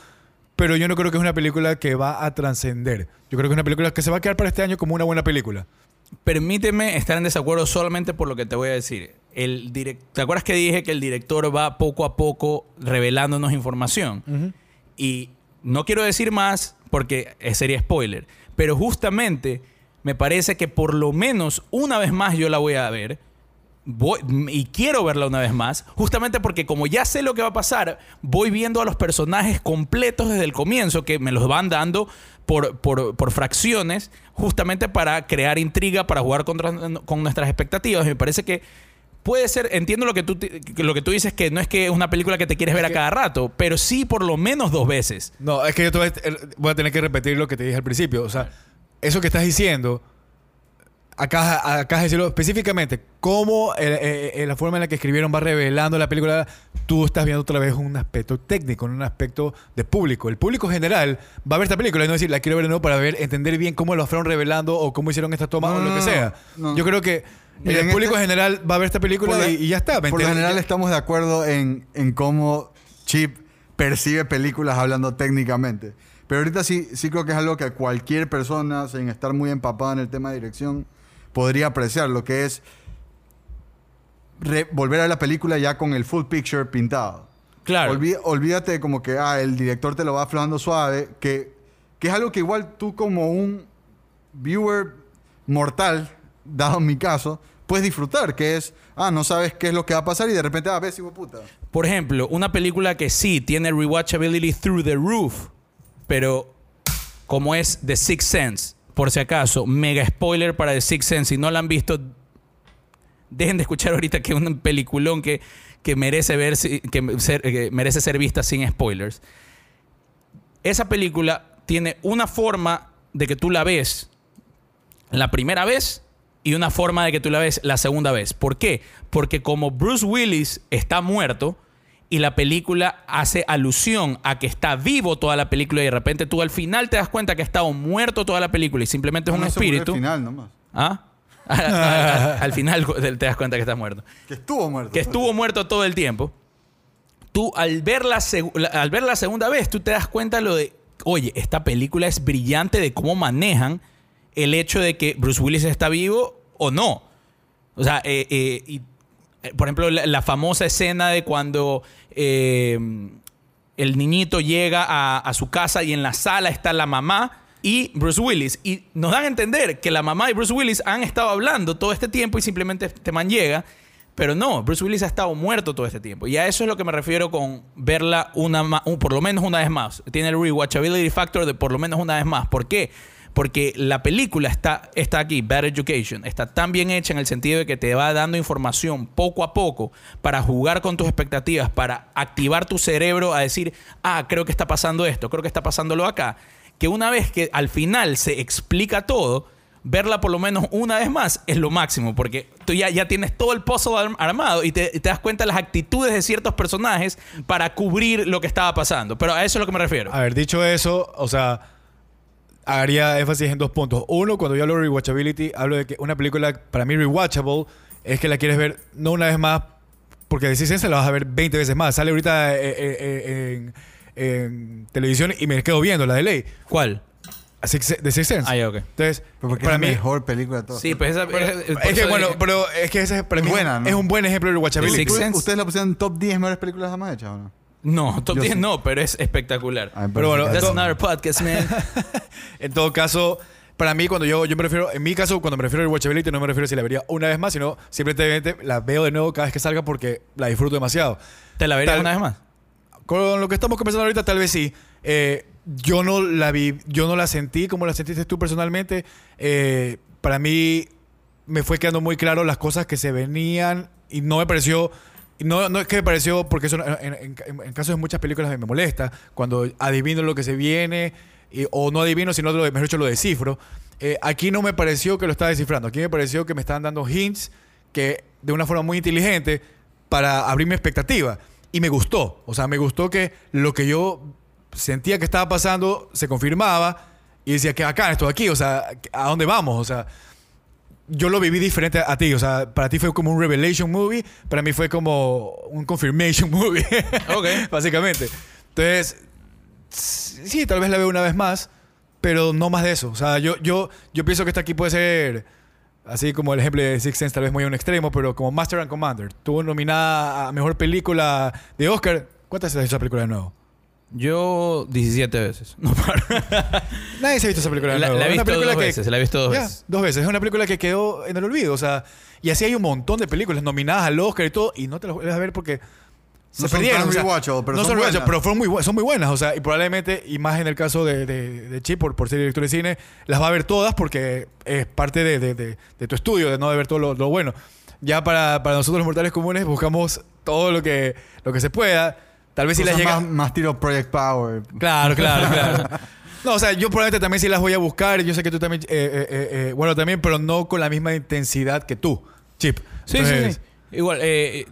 Pero yo no creo que es una película que va a trascender. Yo creo que es una película que se va a quedar para este año como una buena película. Permíteme estar en desacuerdo solamente por lo que te voy a decir. El direc- ¿Te acuerdas que dije que el director va poco a poco revelándonos información? Y no quiero decir más porque sería spoiler. Pero justamente me parece que por lo menos una vez más yo la voy a ver. Voy- y quiero verla una vez más, justamente porque como ya sé lo que va a pasar, voy viendo a los personajes completos desde el comienzo, que me los van dando por, por- por fracciones, justamente para crear intriga, para jugar contra- con nuestras expectativas. Me parece que puede ser, entiendo lo que, tú, lo que tú dices, que no es que es una película que te quieres ver a cada rato, pero sí por lo menos dos veces. No, es que yo voy a tener que repetir lo que te dije al principio. O sea, eso que estás diciendo, acá, acá de decirlo específicamente, cómo eh, eh, eh, la forma en la que escribieron va revelando la película, tú estás viendo otra vez un aspecto técnico, un aspecto de público. El público general va a ver esta película y no decir, la quiero ver de nuevo para ver, entender bien cómo lo fueron revelando o cómo hicieron esta toma No, o lo que sea. no. Yo creo que el en público este- general va a ver esta película la- y, y ya está. ¿me Por lo general estamos de acuerdo en, en cómo Chip percibe películas hablando técnicamente. Pero ahorita sí, sí creo que es algo que cualquier persona, sin estar muy empapada en el tema de dirección, podría apreciar. Lo que es volver a la película ya con el full picture pintado. Claro. Olví- olvídate como que ah, el director te lo va aflojando suave, que, que es algo que igual tú como un viewer mortal, dado mi caso, puedes disfrutar, que es, ah, no sabes qué es lo que va a pasar y de repente, ah, ves, hijo puta. Por ejemplo, una película que sí tiene rewatchability through the roof, pero como es The Sixth Sense, por si acaso, mega spoiler para The Sixth Sense, si no la han visto, dejen de escuchar ahorita que es un peliculón que, que merece ver, ser- que merece ser vista sin spoilers. Esa película tiene una forma de que tú la ves la primera vez y una forma de que tú la ves la segunda vez. ¿Por qué? Porque como Bruce Willis está muerto y la película hace alusión a que está vivo toda la película y de repente tú al final te das cuenta que ha estado muerto toda la película y simplemente es un No se murió espíritu. Al final nomás. ¿Ah? al, al- al final te das cuenta que está muerto Que estuvo muerto. que estuvo muerto todo el tiempo, tú al ver la, seg- la- al ver la segunda vez, tú te das cuenta lo de, oye, esta película es brillante de cómo manejan el hecho de que Bruce Willis está vivo o no. O sea, eh, eh, y, por ejemplo, la, famosa escena de cuando eh, el niñito llega a, su casa y en la sala está la mamá y Bruce Willis. Y nos dan a entender que la mamá y Bruce Willis han estado hablando todo este tiempo y simplemente este man llega. Pero no, Bruce Willis ha estado muerto todo este tiempo. Y a eso es lo que me refiero con verla una por lo menos una vez más. Tiene el rewatchability factor de por lo menos una vez más. ¿Por qué? Porque la película está, está aquí, Bad Education, está tan bien hecha en el sentido de que te va dando información poco a poco para jugar con tus expectativas, para activar tu cerebro a decir, ah, creo que está pasando esto, creo que está pasándolo acá. Que una vez que al final se explica todo, verla por lo menos una vez más es lo máximo, porque tú ya, ya tienes todo el puzzle arm- armado y te das cuenta de las actitudes de ciertos personajes para cubrir lo que estaba pasando. Pero a eso es lo que me refiero. A ver, dicho eso, o sea, haría énfasis en dos puntos. Uno, cuando yo hablo de rewatchability, hablo de que una película, para mí, rewatchable, es que la quieres ver no una vez más porque The Sixth Sense la vas a ver 20 veces más. Sale ahorita eh, eh, eh, en, en televisión y me quedo viendo la de ley. ¿Cuál? Six- The Sixth Sense. Ah, ya, ok. Entonces, porque para es mí... la mejor película de todas. Sí, pues esa... Pero- es- es que bueno, dije- pero es que ese para mí Es buena, ¿no? es un buen ejemplo de The watchability. Sixth ¿Ustedes- Sense. ¿Ustedes la pusieron top 10 mejores películas jamás hechas o no? No, top Yo 10 sí. no, pero es espectacular. Pero bueno, That's another podcast, man. En todo caso, para mí, cuando yo, yo me refiero, en mi caso, cuando me refiero al watchability, no me refiero a si la vería una vez más, sino simplemente la veo de nuevo cada vez que salga porque la disfruto demasiado. ¿Te la verías Tal- una vez más? Con lo que estamos conversando ahorita, tal vez sí. Eh, yo no la vi, yo no la sentí como la sentiste tú personalmente. Eh, para mí me fue quedando muy claro las cosas que se venían y no me pareció. No, no es que me pareció, porque eso en, en- en- en casos de muchas películas me molesta, cuando adivino lo que se viene, y- o no adivino, sino lo, mejor dicho, lo descifro. Eh, aquí no me pareció que lo estaba descifrando, aquí me pareció que me estaban dando hints que de una forma muy inteligente para abrir mi expectativa. Y me gustó. O sea, me gustó que lo que yo sentía que estaba pasando se confirmaba y decía que acá, esto de aquí, o sea, ¿a dónde vamos? O sea, yo lo viví diferente a, a ti. O sea, para ti fue como un revelation movie, para mí fue como un confirmation movie. Ok. Básicamente. Entonces, sí, tal vez la veo una vez más, pero no más de eso. O sea, yo, yo, yo pienso que esta aquí puede ser, así como el ejemplo de Six Sense, tal vez muy a un extremo, pero como Master and Commander. Tuvo nominada a Mejor Película de Oscar. ¿Cuántas veces esa película de nuevo? Yo 17 veces. No paro. Nadie se ha visto esa película de La, nuevo. la he visto dos que- veces. La he visto dos Ya, veces. dos veces. Es una película que quedó en el olvido. O sea, y así hay un montón de películas nominadas al Oscar y todo, y no te las vuelves a ver porque se No son perdieron. tan o sea, rewatchable, pero no son son buenas. pero fueron muy, son muy buenas. O sea, y probablemente, y más en el caso de, de, de Chip, por, por ser director de cine, las va a ver todas porque es parte de, de- de- de tu estudio, de no de ver todo lo, lo bueno. Ya para, para nosotros los mortales comunes buscamos todo lo que, lo que se pueda. Tal vez si las llega... más, más tiro Project Power. Claro, claro, claro. No, o sea, yo probablemente también sí las voy a buscar. Yo sé que tú también, eh, eh, eh, eh, bueno, también, pero no con la misma intensidad que tú, Chip. Sí, Entonces, sí, sí. Igual, eh,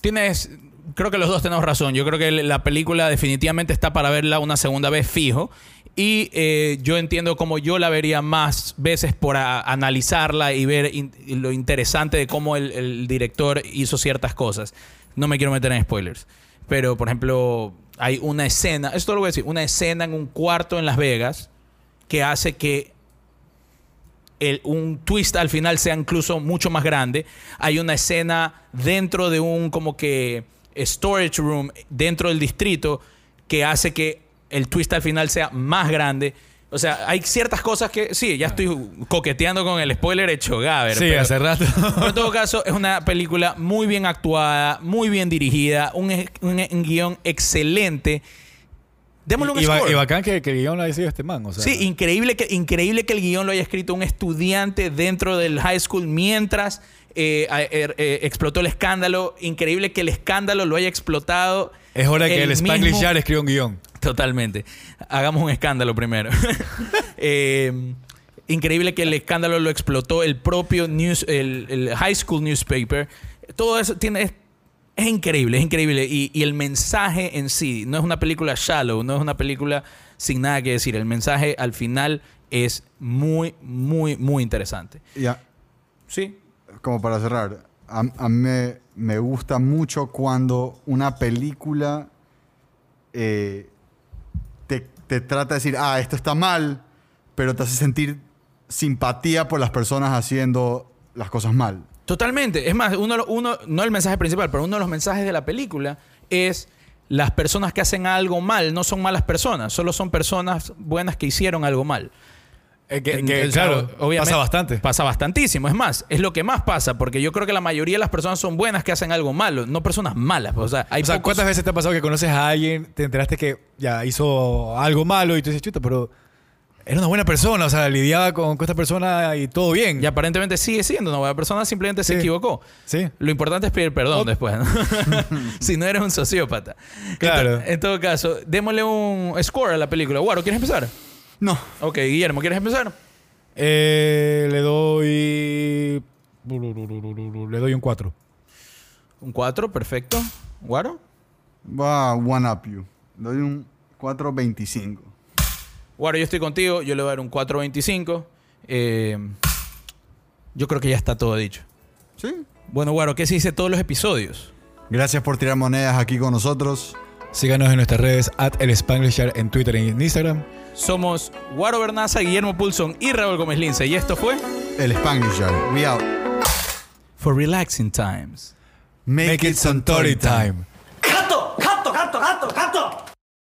tienes. Creo que los dos tenemos razón. Yo creo que la película definitivamente está para verla una segunda vez fijo. Y eh, yo entiendo como yo la vería más veces por a- analizarla y ver in- y lo interesante de cómo el, el director hizo ciertas cosas. No me quiero meter en spoilers. Pero, por ejemplo, hay una escena, esto lo voy a decir, una escena en un cuarto en Las Vegas que hace que el- un twist al final sea incluso mucho más grande. Hay una escena dentro de un como que storage room dentro del distrito que hace que el twist al final sea más grande. O sea, hay ciertas cosas que sí, ya estoy coqueteando con el spoiler hecho Gaber. sí, pero- hace rato. pero en todo caso, es una película muy bien actuada, muy bien dirigida, un, un- un guion excelente. Démosle un y, score. y bacán que, que el guion lo haya sido este man. O sea, Sí, increíble que, increíble que el guion lo haya escrito un estudiante dentro del high school mientras eh, er- eh, explotó el escándalo. Increíble que el escándalo lo haya explotado. es hora que el, Spanglish mismo- Yard escriba un guion. Totalmente. Hagamos un escándalo primero. Eh, increíble que el escándalo lo explotó el propio news, el, el high school newspaper. Todo eso tiene. Es, es increíble, es increíble. Y, y el mensaje en sí, no es una película shallow, no es una película sin nada que decir. El mensaje al final es muy, muy, muy interesante. Ya, Sí. como para cerrar, a, a mí me, me gusta mucho cuando una película eh, te, trata de decir, ah, esto está mal, pero te hace sentir simpatía por las personas haciendo las cosas mal. Totalmente. Es más, uno, uno, no el mensaje principal, pero uno de los mensajes de la película es las personas que hacen algo mal no son malas personas, solo son personas buenas que hicieron algo mal. Eh, que, En- claro, obviamente- pasa bastante. Pasa bastantísimo. Es más, es lo que más pasa, porque yo creo que la mayoría de las personas son buenas que hacen algo malo, no personas malas. O sea, hay o sea, pocos- ¿cuántas veces te ha pasado que conoces a alguien, te enteraste que ya hizo algo malo y tú dices, chuta, pero era una buena persona, o sea, lidiaba con, con esta persona y todo bien. Y aparentemente sigue siendo una buena persona, simplemente se equivocó. Sí. Lo importante es pedir perdón Oh. después, ¿no? si no eres un sociópata. Claro. En todo caso, démosle un score a la película. Guaro, ¿quieres empezar? No, Ok, Guillermo, ¿quieres empezar? Eh, le doy. Le doy un 4. Un 4, perfecto. ¿Guaro? va a one up you. Le doy un 4.25. Guaro, yo estoy contigo. Yo le voy a dar un 4.25. Eh, yo creo que ya está todo dicho. ¿Sí? Bueno, Guaro, ¿qué se dice todos los episodios? Gracias por tirar monedas aquí con nosotros. Síganos en nuestras redes, at el Spanglishar en Twitter y en Instagram. Somos Guaro Bernaza, Guillermo Pulson y Raúl Gómez Lince. Y esto fue. El Spanish Show. We out. For relaxing times. Make, Make it Suntory time. ¡Cato! ¡Cato! ¡Cato! ¡Cato! ¡Cato!